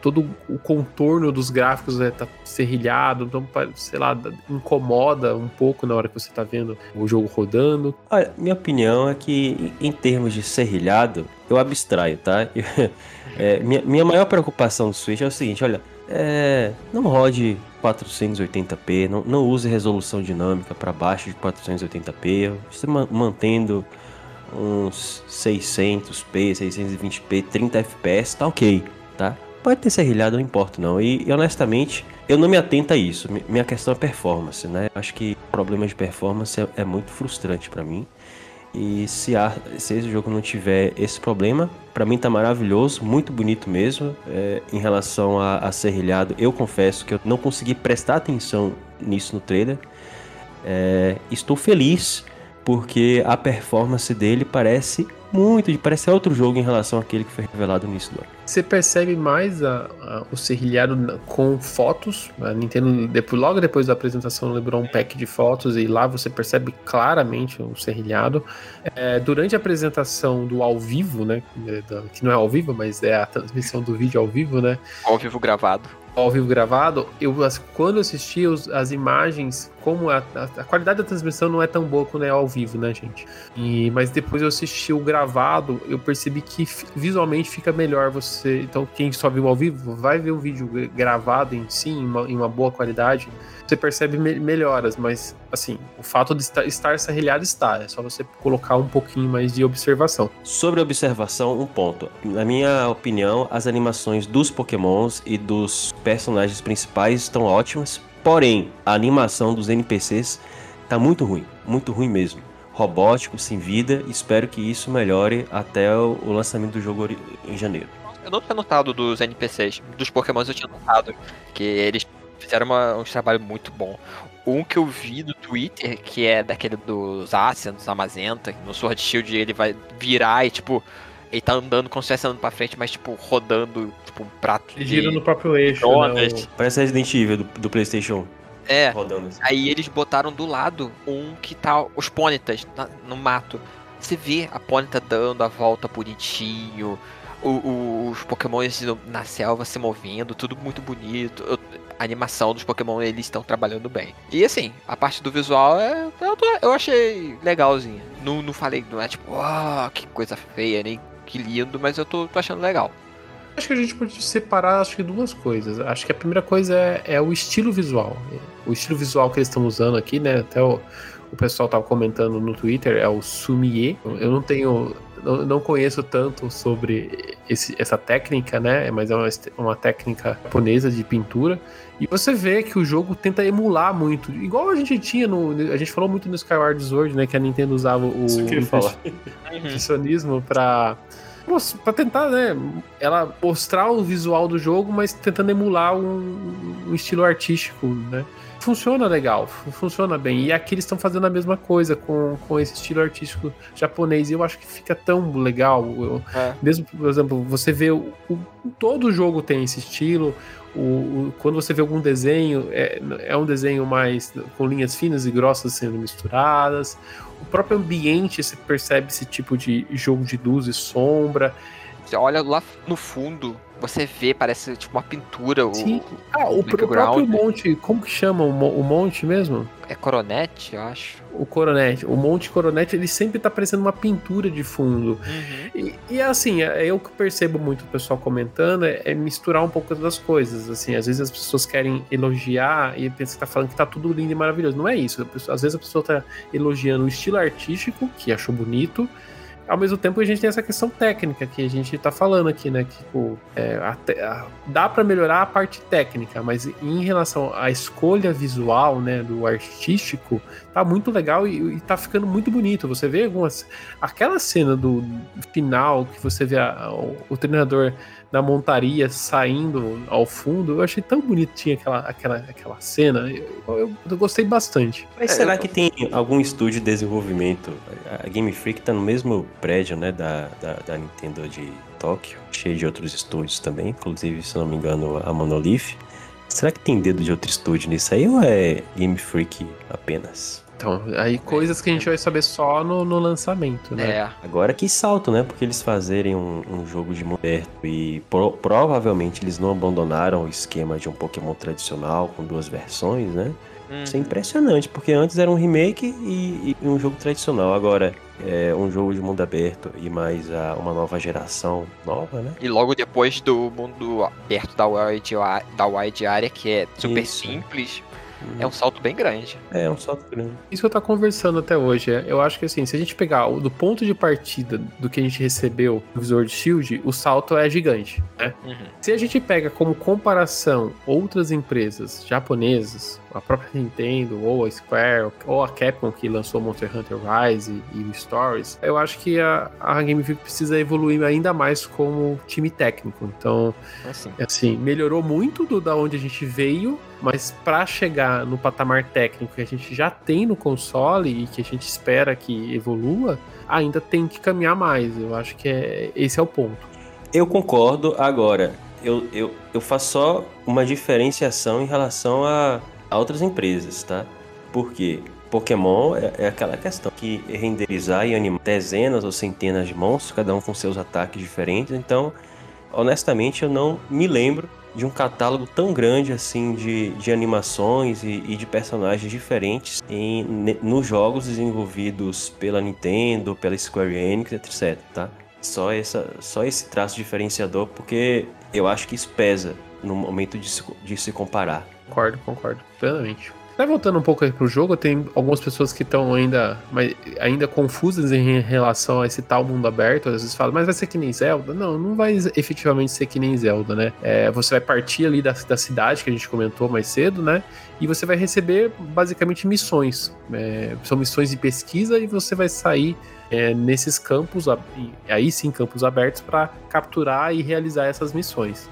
todo o contorno dos gráficos né, tá serrilhado, então, sei lá, incomoda um pouco na hora que você tá vendo o jogo rodando. Olha, minha opinião é que, em termos de serrilhado, eu abstraio, tá? é, minha, minha maior preocupação do Switch é o seguinte: olha, é, não rode 480p, não, não use resolução dinâmica para baixo de 480p, você mantendo uns 600p, 620p, 30 fps, tá ok, tá? Pode ter serrilhado, não importa não. E, e, honestamente, eu não me atento a isso. Minha questão é performance, né? Acho que problema de performance é, é muito frustrante para mim. E se, há, se esse jogo não tiver esse problema, para mim tá maravilhoso, muito bonito mesmo. É, em relação a, a serrilhado, eu confesso que eu não consegui prestar atenção nisso no trailer. É, estou feliz porque a performance dele parece muito, parece outro jogo em relação àquele que foi revelado no início do ano. Você percebe mais a, a, o serrilhado com fotos. A Nintendo, depois, logo depois da apresentação, liberou um pack de fotos e lá você percebe claramente o serrilhado. É, durante a apresentação do ao vivo, né? Que não é ao vivo, mas é a transmissão do vídeo ao vivo, né? Ao vivo gravado ao vivo gravado, eu quando eu assisti os, as imagens, como a, a, a, qualidade da transmissão não é tão boa quando é ao vivo, né, gente? E, mas depois eu assisti o gravado, eu percebi que visualmente fica melhor você. Então, quem só viu ao vivo, vai ver o vídeo gravado em si, em uma, em uma boa qualidade você percebe me melhoras, mas assim, o fato de estar, serrilhado está, é só você colocar um pouquinho mais de observação. Sobre observação, um ponto. Na minha opinião, as animações dos Pokémons e dos personagens principais estão ótimas, porém, a animação dos NPCs tá muito ruim, muito ruim mesmo. Robótico, sem vida, espero que isso melhore até o lançamento do jogo em janeiro. Eu não tinha notado dos NPCs, dos Pokémons eu tinha notado que eles fizeram uma, um trabalho muito bom. Um que eu vi do Twitter, que é daquele dos Asians, dos Amazenta, no Sword Shield ele vai virar e, tipo, ele tá andando como se estivesse andando pra frente, mas, tipo, rodando, tipo, um prato ele gira no próprio eixo, né? Parece Resident Evil do, do Playstation. É, assim. aí eles botaram do lado um que tá os pônitas no mato. Você vê a pônita dando a volta bonitinho, o, o, os pokémons na selva se movendo, tudo muito bonito. Eu, animação dos Pokémon eles estão trabalhando bem. E assim, a parte do visual é, eu, eu achei legalzinha. Não, não falei, não é tipo, oh, que coisa feia, nem que lindo, mas eu tô, tô achando legal. Acho que a gente pode separar acho que duas coisas. Acho que a primeira coisa é, é o estilo visual. O estilo visual que eles estão usando aqui, né? Até o, o pessoal tava comentando no Twitter, é o Sumie. Eu não tenho não, não conheço tanto sobre esse, essa técnica, né? Mas é uma, uma técnica japonesa de pintura. E você vê que o jogo tenta emular muito. Igual a gente tinha no. A gente falou muito no Skyward Sword, né? Que a Nintendo usava o impressionismo para para tentar, né, ela mostrar o visual do jogo, mas tentando emular um, um estilo artístico, né? Funciona legal, funciona bem. E aqui eles estão fazendo a mesma coisa com, com esse estilo artístico japonês. E eu acho que fica tão legal. Eu, é. Mesmo, por exemplo, você vê o, o, todo jogo tem esse estilo. O, o, quando você vê algum desenho, é, é um desenho mais com linhas finas e grossas sendo misturadas. O próprio ambiente, você percebe esse tipo de jogo de luz e sombra. Você olha lá no fundo, você vê, parece tipo uma pintura. Sim. O, ah, o, o próprio monte, como que chama o, o monte mesmo? É Coronete, eu acho. O Coronete, o Monte Coronete, ele sempre tá parecendo uma pintura de fundo. Uhum. E, e, assim, é, eu que percebo muito o pessoal comentando é, é, misturar um pouco das coisas. Assim, às vezes as pessoas querem elogiar e pensa que tá falando que tá tudo lindo e maravilhoso. Não é isso. Pessoa, às vezes a pessoa tá elogiando o estilo artístico, que achou bonito, ao mesmo tempo a gente tem essa questão técnica que a gente tá falando aqui, né? Que, tipo, é, a, dá para melhorar a parte técnica, mas em relação à escolha visual, né, do artístico, tá muito legal e, e tá ficando muito bonito. Você vê algumas. Aquela cena do final que você vê a, o, o treinador na montaria saindo ao fundo. Eu achei tão bonitinha aquela, aquela, aquela cena. Eu, eu, eu gostei bastante. Mas é, será eu... que tem algum estúdio de desenvolvimento? A Game Freak tá no mesmo prédio, né, da, da, da Nintendo de Tóquio, cheio de outros estúdios também, inclusive, se não me engano, a Monolith. Será que tem dedo de outro estúdio nisso aí ou é Game Freak apenas? Então, aí coisas que a gente vai saber só no, no lançamento, né? É. Agora que salto, né? Porque eles fazerem um, um jogo de mundo aberto e pro, provavelmente eles não abandonaram o esquema de um Pokémon tradicional com duas versões, né? Uhum. Isso é impressionante, porque antes era um remake e, e um jogo tradicional. Agora, é, um jogo de mundo aberto e mais a, uma nova geração nova, né? E logo depois do mundo aberto da wide, da wide area, que é super Isso. simples, é um salto bem grande. É um salto grande. Isso que eu tô conversando até hoje. é, Eu acho que assim, se a gente pegar do ponto de partida do que a gente recebeu no visor de Shield, o salto é gigante, né? Uhum. Se a gente pega como comparação outras empresas japonesas, a própria Nintendo, ou a Square, ou a Capcom que lançou Monster Hunter Rise e o Stories, eu acho que a, a Game Freak precisa evoluir ainda mais como time técnico. Então, Assim. assim, melhorou muito do da onde a gente veio, mas para chegar no patamar técnico que a gente já tem no console e que a gente espera que evolua, ainda tem que caminhar mais. Eu acho que é, esse é o ponto. Eu concordo. Agora, eu, eu, eu faço só uma diferenciação em relação a, a outras empresas, tá? Porque Pokémon é, é aquela questão que renderizar e animar dezenas ou centenas de monstros, cada um com seus ataques diferentes. Então, honestamente, eu não me lembro de um catálogo tão grande assim de, de animações e, e de personagens diferentes em, nos jogos desenvolvidos pela Nintendo, pela Square Enix, etc, tá? Só, essa, só esse traço diferenciador, porque eu acho que isso pesa no momento de se, de se comparar. Concordo, concordo, plenamente. Até voltando um pouco aí pro jogo, tem algumas pessoas que estão ainda, mas, ainda confusas em relação a esse tal mundo aberto. Às vezes falam, mas vai ser que nem Zelda? Não, não vai efetivamente ser que nem Zelda, né? É, você vai partir ali da, da cidade que a gente comentou mais cedo, né? E você vai receber basicamente missões. É, são missões de pesquisa e você vai sair é, nesses campos, aí sim campos abertos, para capturar e realizar essas missões.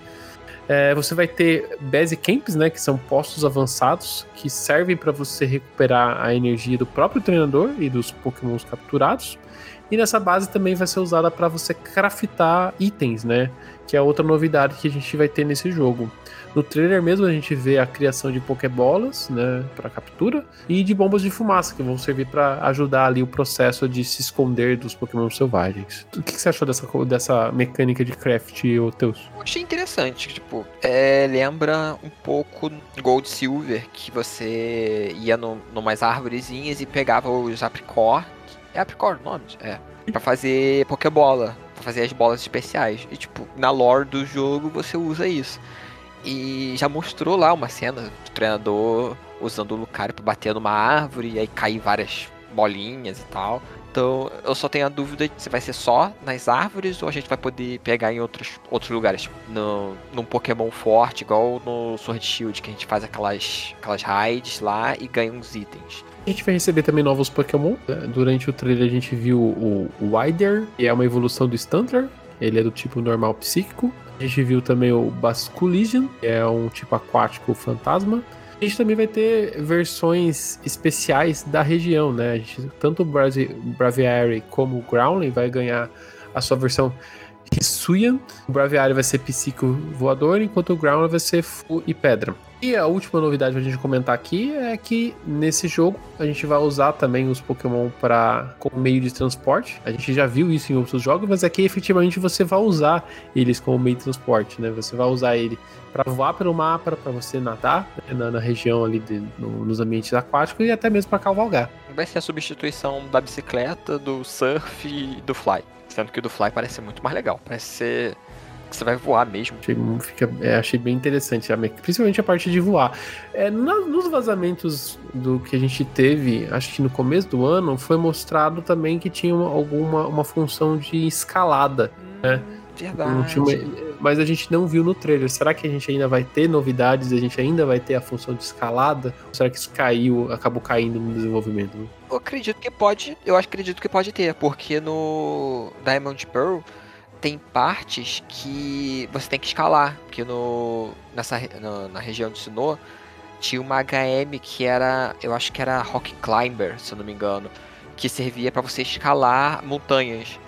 É, você vai ter base camps, né, que são postos avançados que servem para você recuperar a energia do próprio treinador e dos pokémons capturados. E nessa base também vai ser usada para você craftar itens, né, que é outra novidade que a gente vai ter nesse jogo. No trailer mesmo a gente vê a criação de pokébolas, né, para captura e de bombas de fumaça que vão servir para ajudar ali o processo de se esconder dos pokémons selvagens. O que, que você achou dessa, dessa mecânica de craft, ô Teus? Eu achei interessante, tipo, é, lembra um pouco Gold Silver, que você ia no, numas árvorezinhas e pegava os apricot. É apricot o nome? É. Pra fazer Pokébola, pra fazer as bolas especiais. E tipo, na lore do jogo você usa isso. E já mostrou lá uma cena do treinador usando o Lucario pra bater numa árvore e aí cair várias bolinhas e tal. Então eu só tenho a dúvida se vai ser só nas árvores ou a gente vai poder pegar em outros, outros lugares, tipo, no, num Pokémon forte, igual no Sword Shield, que a gente faz aquelas, aquelas raids lá e ganha uns itens. A gente vai receber também novos Pokémon. né? Durante o trailer a gente viu o Wider, que é uma evolução do Stantler. Ele é do tipo normal psíquico. A gente viu também o Basculision, que é um tipo aquático fantasma. A gente também vai ter versões especiais da região, né? A gente, tanto o Bravi- Braviary como o Growling vai ganhar a sua versão Hisuian. O Braviary vai ser psíquico voador, enquanto o Growling vai ser Fu e pedra. E a última novidade pra gente comentar aqui é que nesse jogo a gente vai usar também os Pokémon para como meio de transporte. A gente já viu isso em outros jogos, mas aqui efetivamente você vai usar eles como meio de transporte, né? Você vai usar ele para voar pelo mapa, para você nadar né, na, na região ali de- no- nos ambientes aquáticos e até mesmo para cavalgar. Vai ser a substituição da bicicleta, do surf e do fly. Sendo que o do fly parece ser muito mais legal. Parece ser que você vai voar mesmo. Achei, fica- é, achei bem interessante, principalmente a parte de voar. É, na- nos vazamentos do que a gente teve, acho que no começo do ano, foi mostrado também que tinha uma, alguma uma função de escalada. É. Verdade. Uma- mas a gente não viu no trailer. Será que a gente ainda vai ter novidades? A gente ainda vai ter a função de escalada? Ou será que isso caiu, acabou caindo no desenvolvimento? né? Eu acredito que pode. Eu acredito que pode ter, porque no Diamond Pearl tem partes que você tem que escalar. Porque no, nessa, no- na região de Sinnoh tinha uma HM que era. Eu acho que era Rock Climber, se eu não me engano. Que servia pra você escalar montanhas.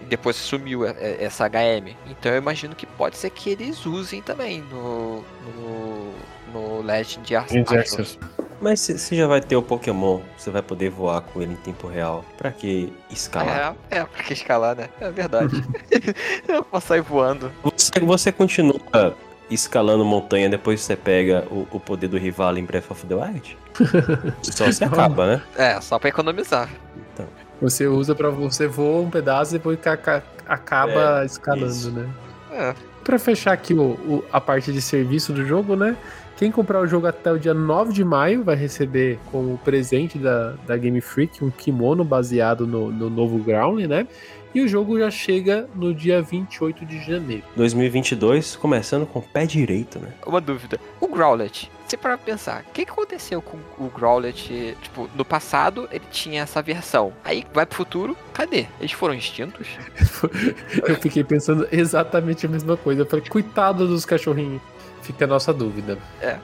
E depois sumiu essa HM. Então eu imagino que pode ser que eles usem também no. no, no Legend Arceus. Mas se você já vai ter o Pokémon, você vai poder voar com ele em tempo real. Pra que escalar? É, é, porque escalar, né? É verdade. eu posso sair voando. Você, você continua escalando montanha depois você pega o, o poder do rival em Breath of the Wild? Só se acaba, né? É, só pra economizar. Você usa pra você voa um pedaço e depois ca- ca- acaba É, escalando, isso. né? É. Pra fechar aqui o, o- a parte de serviço do jogo, né? Quem comprar o jogo até o dia 9 de maio vai receber como presente da, da Game Freak um kimono baseado no, no novo Groundling, né? E o jogo já chega no dia 28 de janeiro. 2022, começando com o pé direito, né? Uma dúvida. O Growlet, você para pensar, o que, que aconteceu com o Growlet? Tipo, no passado ele tinha essa versão. Aí vai pro futuro, cadê? Eles foram extintos? Eu fiquei pensando exatamente a mesma coisa. Eu falei, coitado dos cachorrinhos. Fica a nossa dúvida. É.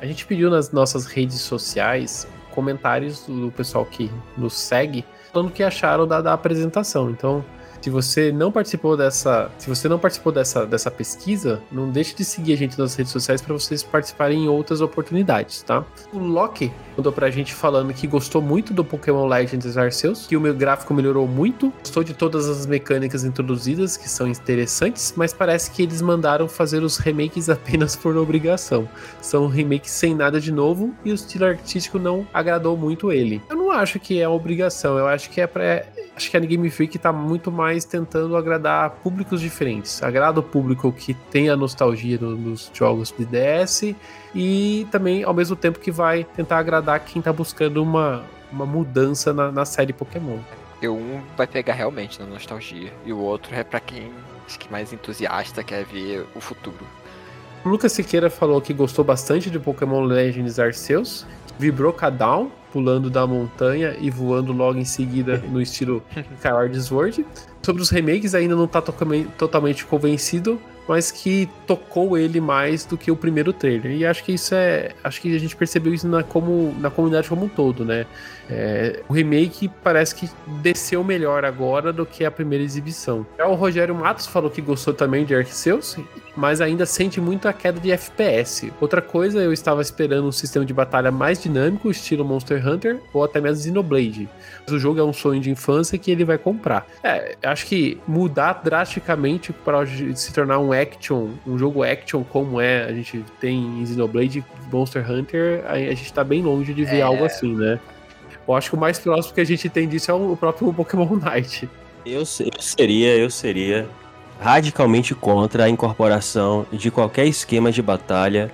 A gente pediu nas nossas redes sociais comentários do pessoal que nos segue falando o que acharam da, da apresentação. Então, se você não participou dessa, se você não participou dessa, dessa pesquisa, não deixe de seguir a gente nas redes sociais para vocês participarem em outras oportunidades, tá? O Loki mandou pra gente falando que gostou muito do Pokémon Legends Arceus, que o meu gráfico melhorou muito, gostou de todas as mecânicas introduzidas, que são interessantes, mas parece que eles mandaram fazer os remakes apenas por obrigação. São remakes sem nada de novo e o estilo artístico não agradou muito ele. Eu não acho que é uma obrigação, eu acho que é pra. Acho que a Game Freak tá muito mais tentando agradar públicos diferentes. Agrada o público que tem a nostalgia no- nos jogos de DS e também ao mesmo tempo que vai tentar agradar quem tá buscando uma, uma mudança na, na série Pokémon. E um vai pegar realmente na nostalgia. E o outro é pra quem acho que mais entusiasta quer ver o futuro. O Lucas Siqueira falou que gostou bastante de Pokémon Legends Arceus, vibrou Down, pulando da montanha e voando logo em seguida no estilo Skyward Sword. Sobre os remakes ainda não tá tocame- totalmente convencido, mas que tocou ele mais do que o primeiro trailer. E acho que isso é. Acho que a gente percebeu isso na, como, na comunidade como um todo, né? É, o remake parece que desceu melhor agora do que a primeira exibição. Já o Rogério Matos falou que gostou também de Arceus, mas ainda sente muito a queda de FPS. Outra coisa, eu estava esperando um sistema de batalha mais dinâmico, estilo Monster Hunter, ou até mesmo Xenoblade. Mas o jogo é um sonho de infância que ele vai comprar. É, acho que mudar drasticamente para se tornar um action, um jogo action como é, a gente tem em Xenoblade, Monster Hunter, a, gente tá bem longe de ver É. algo assim, né? Eu acho que o mais próximo que a gente tem disso é o próprio Pokémon Unite. Eu, eu seria, eu seria radicalmente contra a incorporação de qualquer esquema de batalha,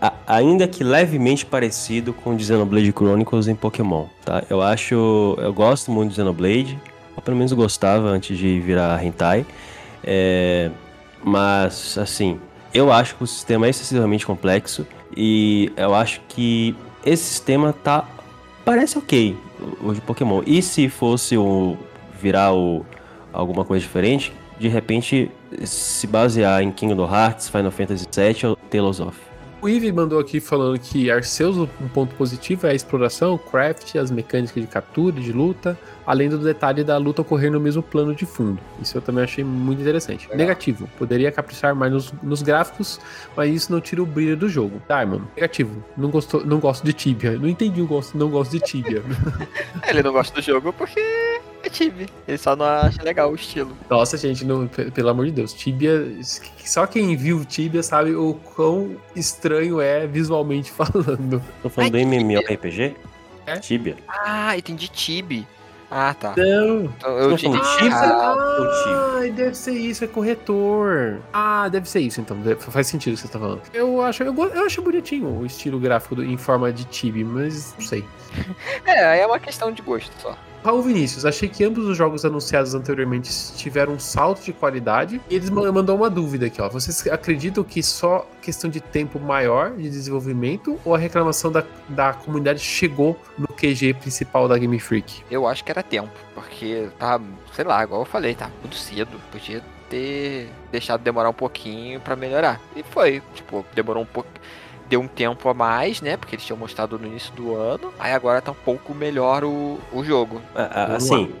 a- ainda que levemente parecido com o de Xenoblade Chronicles em Pokémon, tá? Eu acho, eu gosto muito de Xenoblade, ou pelo menos gostava antes de virar hentai, é, mas assim, eu acho que o sistema é excessivamente complexo e eu acho que esse sistema tá parece ok o de Pokémon. E se fosse o virar o, alguma coisa diferente, de repente se basear em Kingdom Hearts, Final Fantasy VII ou Tales of. O Ivy mandou aqui falando que Arceus, um ponto positivo é a exploração, o craft, as mecânicas de captura e de luta, além do detalhe da luta ocorrer no mesmo plano de fundo. Isso eu também achei muito interessante. Negativo, poderia caprichar mais nos, nos gráficos, mas isso não tira o brilho do jogo. Diamond, negativo, não, gostou, não gosto de Tibia. Não entendi o gosto, não gosto de Tibia. Ele não gosta do jogo porque é time. Ele só não acha legal o estilo. Nossa, gente, não- pe- pelo amor de Deus, Tibia. Só quem viu Tibia sabe o quão estranho é visualmente falando. Tô falando do MMORPG? É? Tibia. Ah, entendi Tibi. Ah, tá. Não. Então, eu Tô entendi. falando Tibia? Ah, Ah, deve ser isso, é corretor. Ah, deve ser isso, então. Faz sentido o que você tá falando. Eu acho, eu, eu acho bonitinho o estilo gráfico do- em forma de Tibi, mas não sei. é, é uma questão de gosto só. Raul Vinícius, achei que ambos os jogos anunciados anteriormente tiveram um salto de qualidade. E eles ma- mandou uma dúvida aqui, ó. Vocês acreditam que só questão de tempo maior de desenvolvimento ou a reclamação da, da comunidade chegou no QG principal da Game Freak? Eu acho que era tempo, porque tá, sei lá, igual eu falei, tá muito cedo. Podia ter deixado demorar um pouquinho pra melhorar. E foi, tipo, demorou um pouco. Deu um tempo a mais, né? Porque eles tinham mostrado no início do ano. Aí agora tá um pouco melhor o, o jogo. A- Vamos Assim,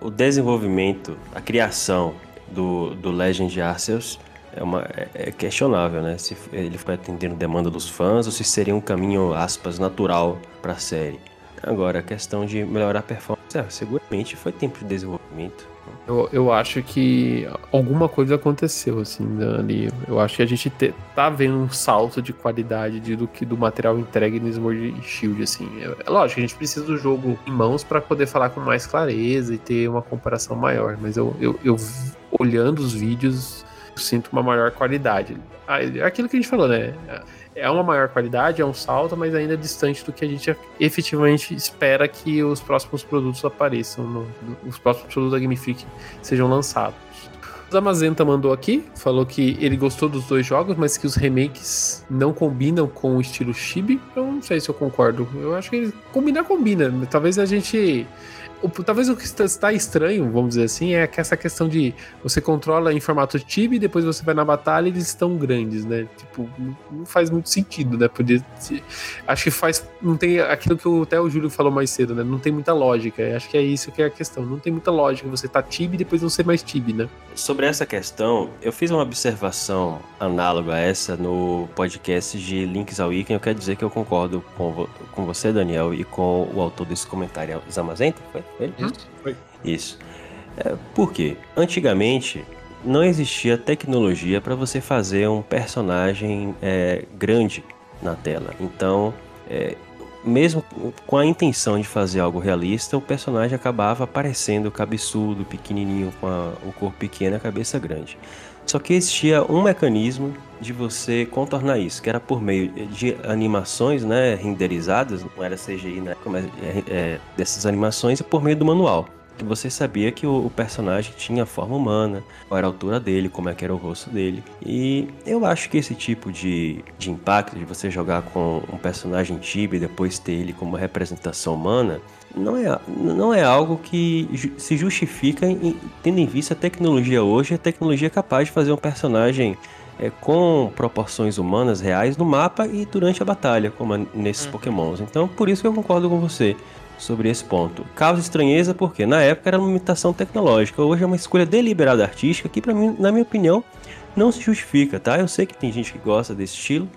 o desenvolvimento, a criação do, do Legend Arceus é, uma, é- é questionável, né? Se ele foi atendendo demanda dos fãs ou se seria um caminho, aspas, natural para a série. Agora, a questão de melhorar a performance, seguramente foi tempo de desenvolvimento. Eu, eu acho que alguma coisa aconteceu, assim, né, ali. Eu acho que a gente te, tá vendo um salto de qualidade de, do que do material entregue no Sword Shield, assim. É, é lógico, a gente precisa do jogo em mãos para poder falar com mais clareza e ter uma comparação maior, mas eu, eu, eu olhando os vídeos, eu sinto uma maior qualidade. Ah, é aquilo que a gente falou, né? Uma maior qualidade, é um salto, mas ainda é distante do que a gente efetivamente espera que os próximos produtos apareçam, no, os próximos produtos da Game sejam lançados. O Zamazenta mandou aqui, falou que ele gostou dos dois jogos, mas que os remakes não combinam com o estilo chibi. Eu não sei se eu concordo. Eu acho que combinar combina. Talvez a gente o, talvez o que está estranho, vamos dizer assim, é que essa questão de você controla em formato TIB e depois você vai na batalha e eles estão grandes, né? Tipo, não faz muito sentido, né? Poder, acho que faz. Não tem aquilo que até o Júlio falou mais cedo, né? Não tem muita lógica. Acho que é isso que é a questão. Não tem muita lógica você tá TIB e depois não ser mais TIB, né? Sobre essa questão, eu fiz uma observação análoga a essa no podcast de Links ao Iken. Eu quero dizer que eu concordo com, com você, Daniel, e com o autor desse comentário, Zamazenta, foi? Ele? Isso. Foi. Isso. É, por quê? Antigamente não existia tecnologia para você fazer um personagem é, grande na tela. Então, é, mesmo com a intenção de fazer algo realista, o personagem acabava aparecendo cabeçudo, pequenininho, com a, o corpo pequeno e a cabeça grande. Só que existia um mecanismo de você contornar isso, que era por meio de animações né, renderizadas, não era CGI, né, é, é, dessas animações, e por meio do manual. Que você sabia que o, o, personagem tinha forma humana, qual era a altura dele, como é que era o rosto dele. E eu acho que esse tipo de, de impacto, de você jogar com um personagem Tibi e depois ter ele como representação humana, não é, não é algo que se justifica em, tendo em vista a tecnologia hoje, a tecnologia é capaz de fazer um personagem é, com proporções humanas reais no mapa e durante a batalha, como nesses uhum. pokémons. Então, por isso que eu concordo com você sobre esse ponto. Causa estranheza porque na época era uma limitação tecnológica, hoje é uma escolha deliberada artística que, para mim, na minha opinião, não se justifica, tá? Eu sei que tem gente que gosta desse estilo,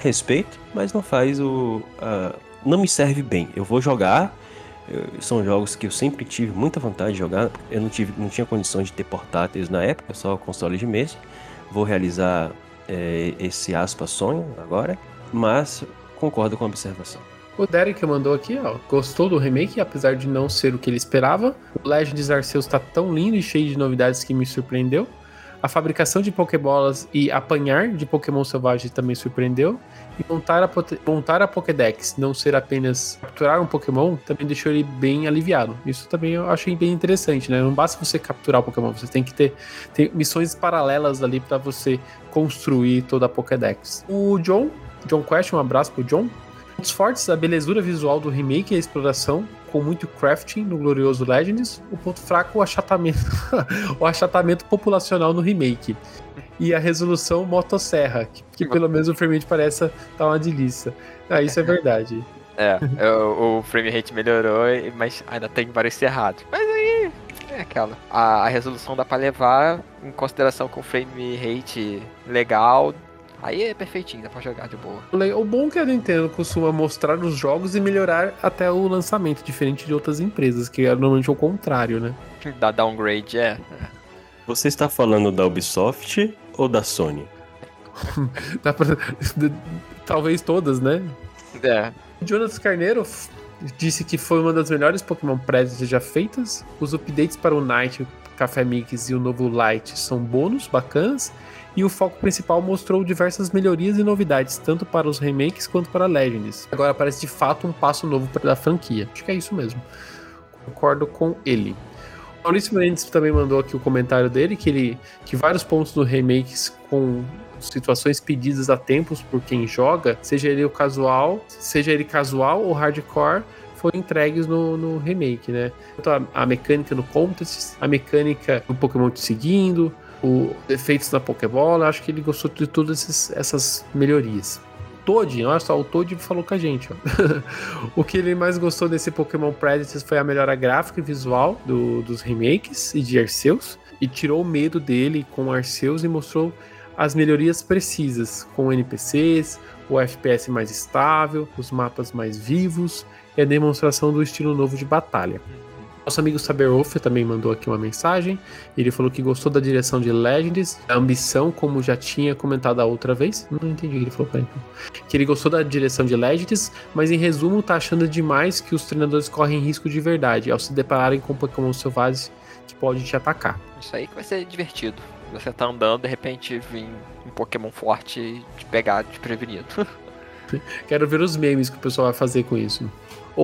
respeito, mas não faz o. Uh, não me serve bem. Eu vou jogar. Eu, são jogos que eu sempre tive muita vontade de jogar. Eu não, tive, não tinha condições de ter portáteis na época, só console de mesa vou realizar é, esse aspa sonho agora, mas concordo com a observação. O Derek mandou aqui, ó, gostou do remake, apesar de não ser o que ele esperava. O Legends Arceus está tão lindo e cheio de novidades que me surpreendeu. A fabricação de Pokébolas e apanhar de Pokémon selvagem também surpreendeu. E montar a, montar a Pokédex, não ser apenas capturar um Pokémon, também deixou ele bem aliviado. Isso também eu achei bem interessante, né? Não basta você capturar o Pokémon, você tem que ter, ter missões paralelas ali para você construir toda a Pokédex. O John, John Quest, um abraço pro John. Pontos fortes, a belezura visual do remake e a exploração, com muito crafting no glorioso Legends. O ponto fraco, o achatamento, o achatamento populacional no remake e a resolução motosserra, que, que pelo menos o frame rate parece tá uma delícia. Ah, isso é verdade. É, é, o, frame rate melhorou, mas ainda tem vários cerrados. Mas aí é aquela. A, a resolução dá pra levar em consideração com frame rate legal. Aí é perfeitinho, dá pra jogar de boa. O bom é que a Nintendo costuma mostrar os jogos e melhorar até o lançamento, diferente de outras empresas, que é normalmente o contrário, né? Da downgrade, é. Você está falando da Ubisoft ou da Sony? pra... Talvez todas, né? É. Jonathan Carneiro disse que foi uma das melhores Pokémon Presents já feitas. Os updates para o Night, o Café Mix e o novo Light são bônus bacanas. E o foco principal mostrou diversas melhorias e novidades, tanto para os remakes quanto para Legends. Agora parece de fato um passo novo para a franquia. Acho que é isso mesmo. Concordo com ele. Maurício Mendes também mandou aqui o comentário dele, que ele que vários pontos do remakes com situações pedidas a tempos por quem joga, seja ele o casual, seja ele casual ou hardcore, foram entregues no, no remake, né? Então, a, a, mecânica no Contest, a mecânica do Pokémon te seguindo, os efeitos na Pokébola, acho que ele gostou de todas essas, essas melhorias. Toad, olha só, o Toad falou com a gente. o que ele mais gostou desse Pokémon Predators foi a melhora gráfica e visual do, dos remakes e de Arceus. E tirou o medo dele com Arceus e mostrou as melhorias precisas, com NPCs, o FPS mais estável, os mapas mais vivos e a demonstração do estilo novo de batalha. Nosso amigo Saberwolf também mandou aqui uma mensagem. Ele falou que gostou da direção de Legends, a ambição, como já tinha comentado a outra vez. Não entendi o que ele falou pra ele. Que ele gostou da direção de Legends, mas em resumo tá achando demais que os treinadores correm risco de verdade ao se depararem com Pokémon selvagens que podem te atacar. Isso aí que vai ser divertido. Você tá andando, de repente vir um Pokémon forte te pegar desprevenido. Quero ver os memes que o pessoal vai fazer com isso.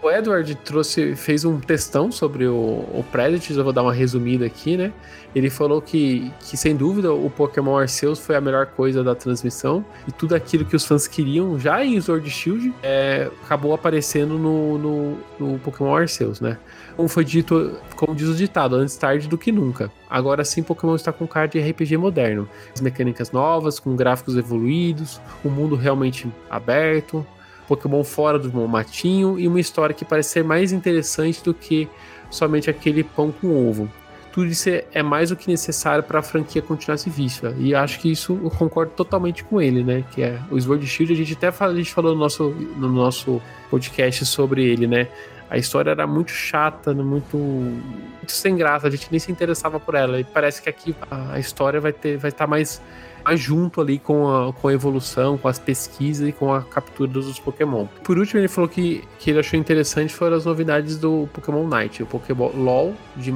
O Edward trouxe, fez um textão sobre o, o Predators, eu vou dar uma resumida aqui, né? Ele falou que, que, sem dúvida, o Pokémon Arceus foi a melhor coisa da transmissão e tudo aquilo que os fãs queriam já em Sword Shield é, acabou aparecendo no, no, no, Pokémon Arceus, né? Como foi dito, como diz o ditado, antes tarde do que nunca. Agora sim, Pokémon está com cara de RPG moderno. As mecânicas novas, com gráficos evoluídos, um mundo realmente aberto, Pokémon fora do matinho e uma história que parece ser mais interessante do que somente aquele pão com ovo. Tudo isso é mais do que necessário para a franquia continuar se vista. E acho que isso eu concordo totalmente com ele, né? Que é o Sword Shield, a gente até fala, a gente falou no nosso, no nosso podcast sobre ele, né? A história era muito chata, muito, muito sem graça, a gente nem se interessava por ela. E parece que aqui a história vai ter vai estar tá mais mais junto ali com a, com a evolução, com as pesquisas e com a captura dos Pokémon. Por último, ele falou que, que ele achou interessante foram as novidades do Pokémon Night, o Pokémon LOL de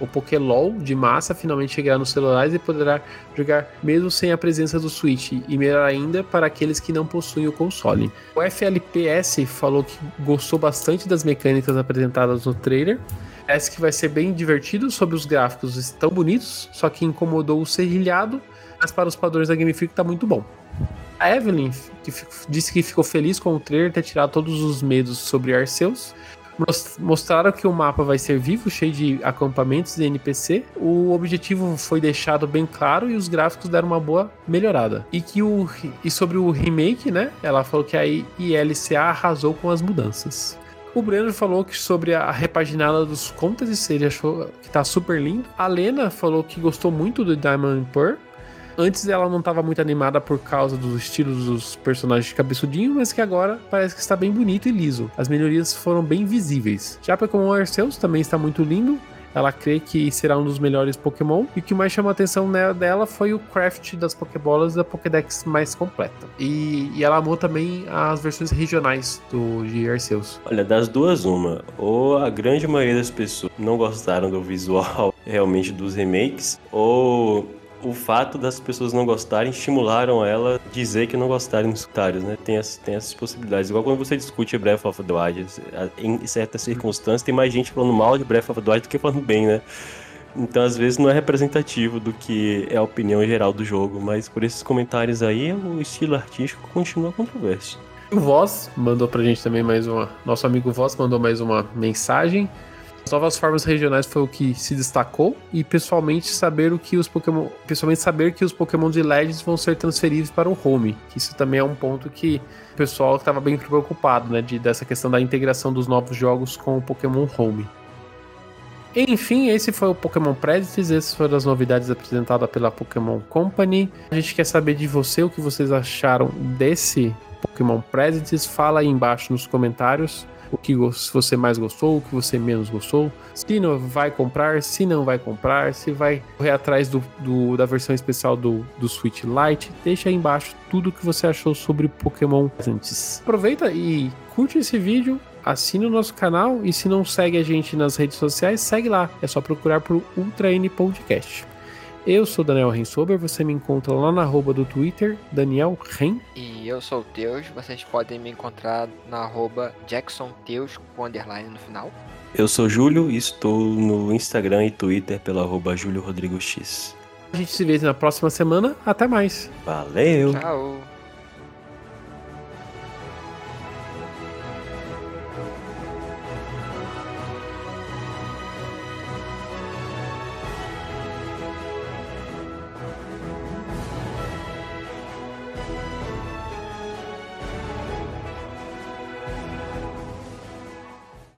o Pokélol de massa finalmente chegará nos celulares e poderá jogar mesmo sem a presença do Switch, e melhor ainda para aqueles que não possuem o console. O FLPS falou que gostou bastante das mecânicas apresentadas no trailer. Parece que vai ser bem divertido sobre os gráficos estão bonitos, só que incomodou o serrilhado mas para os padrões da Game Freak tá muito bom. A Evelyn que disse que ficou feliz com o trailer ter tirado todos os medos sobre Arceus. Mostraram que o mapa vai ser vivo, cheio de acampamentos e NPC. O objetivo foi deixado bem claro e os gráficos deram uma boa melhorada. E que o e sobre o remake, né? Ela falou que a ILCA arrasou com as mudanças. O Breno falou que sobre a repaginada dos contas, ele achou que tá super lindo. A Lena falou que gostou muito do Diamond Pearl Antes ela não estava muito animada por causa dos estilos dos personagens cabeçudinho, mas que agora parece que está bem bonito e liso. As melhorias foram bem visíveis. Já Pokémon Arceus também está muito lindo, ela crê que será um dos melhores Pokémon. E o que mais chamou a atenção dela foi o craft das Pokébolas da Pokédex mais completa. E, e ela amou também as versões regionais do, de Arceus. Olha, das duas, uma. Ou a grande maioria das pessoas não gostaram do visual realmente dos remakes, ou o fato das pessoas não gostarem estimularam ela a dizer que não gostarem nos comentários, né? Tem, as, tem essas possibilidades. Igual quando você discute Breath of the Wild, em certas circunstâncias tem mais gente falando mal de Breath of the Wild do que falando bem, né? Então, às vezes, não é representativo do que é a opinião geral do jogo, mas por esses comentários aí, o estilo artístico continua controverso. O Voz mandou pra gente também mais uma. Nosso amigo Voz mandou mais uma mensagem. As novas formas regionais foi o que se destacou e pessoalmente saber o que os Pokémon, pessoalmente saber que os Pokémon de Legends vão ser transferidos para o home. Isso também é um ponto que o pessoal estava bem preocupado, né, de dessa questão da integração dos novos jogos com o Pokémon Home. Enfim, esse foi o Pokémon Predators, essas foram as novidades apresentadas pela Pokémon Company. A gente quer saber de você o que vocês acharam desse Pokémon Predators. Fala aí embaixo nos comentários o que você mais gostou, o que você menos gostou, se não vai comprar, se não vai comprar, se vai correr atrás do, do da versão especial do, do Switch Lite, deixa aí embaixo tudo o que você achou sobre Pokémon antes. Aproveita e curte esse vídeo, assine o nosso canal e se não segue a gente nas redes sociais, segue lá. É só procurar por Ultra N Podcast. Eu sou Daniel Rensober, você me encontra lá na arroba do Twitter, Daniel Ren. E eu sou o Teus, vocês podem me encontrar na arroba Jackson Teus com underline no final. Eu sou Júlio e estou no Instagram e Twitter pela arroba Júlio Rodrigo X. A gente se vê na próxima semana. Até mais. Valeu! Tchau!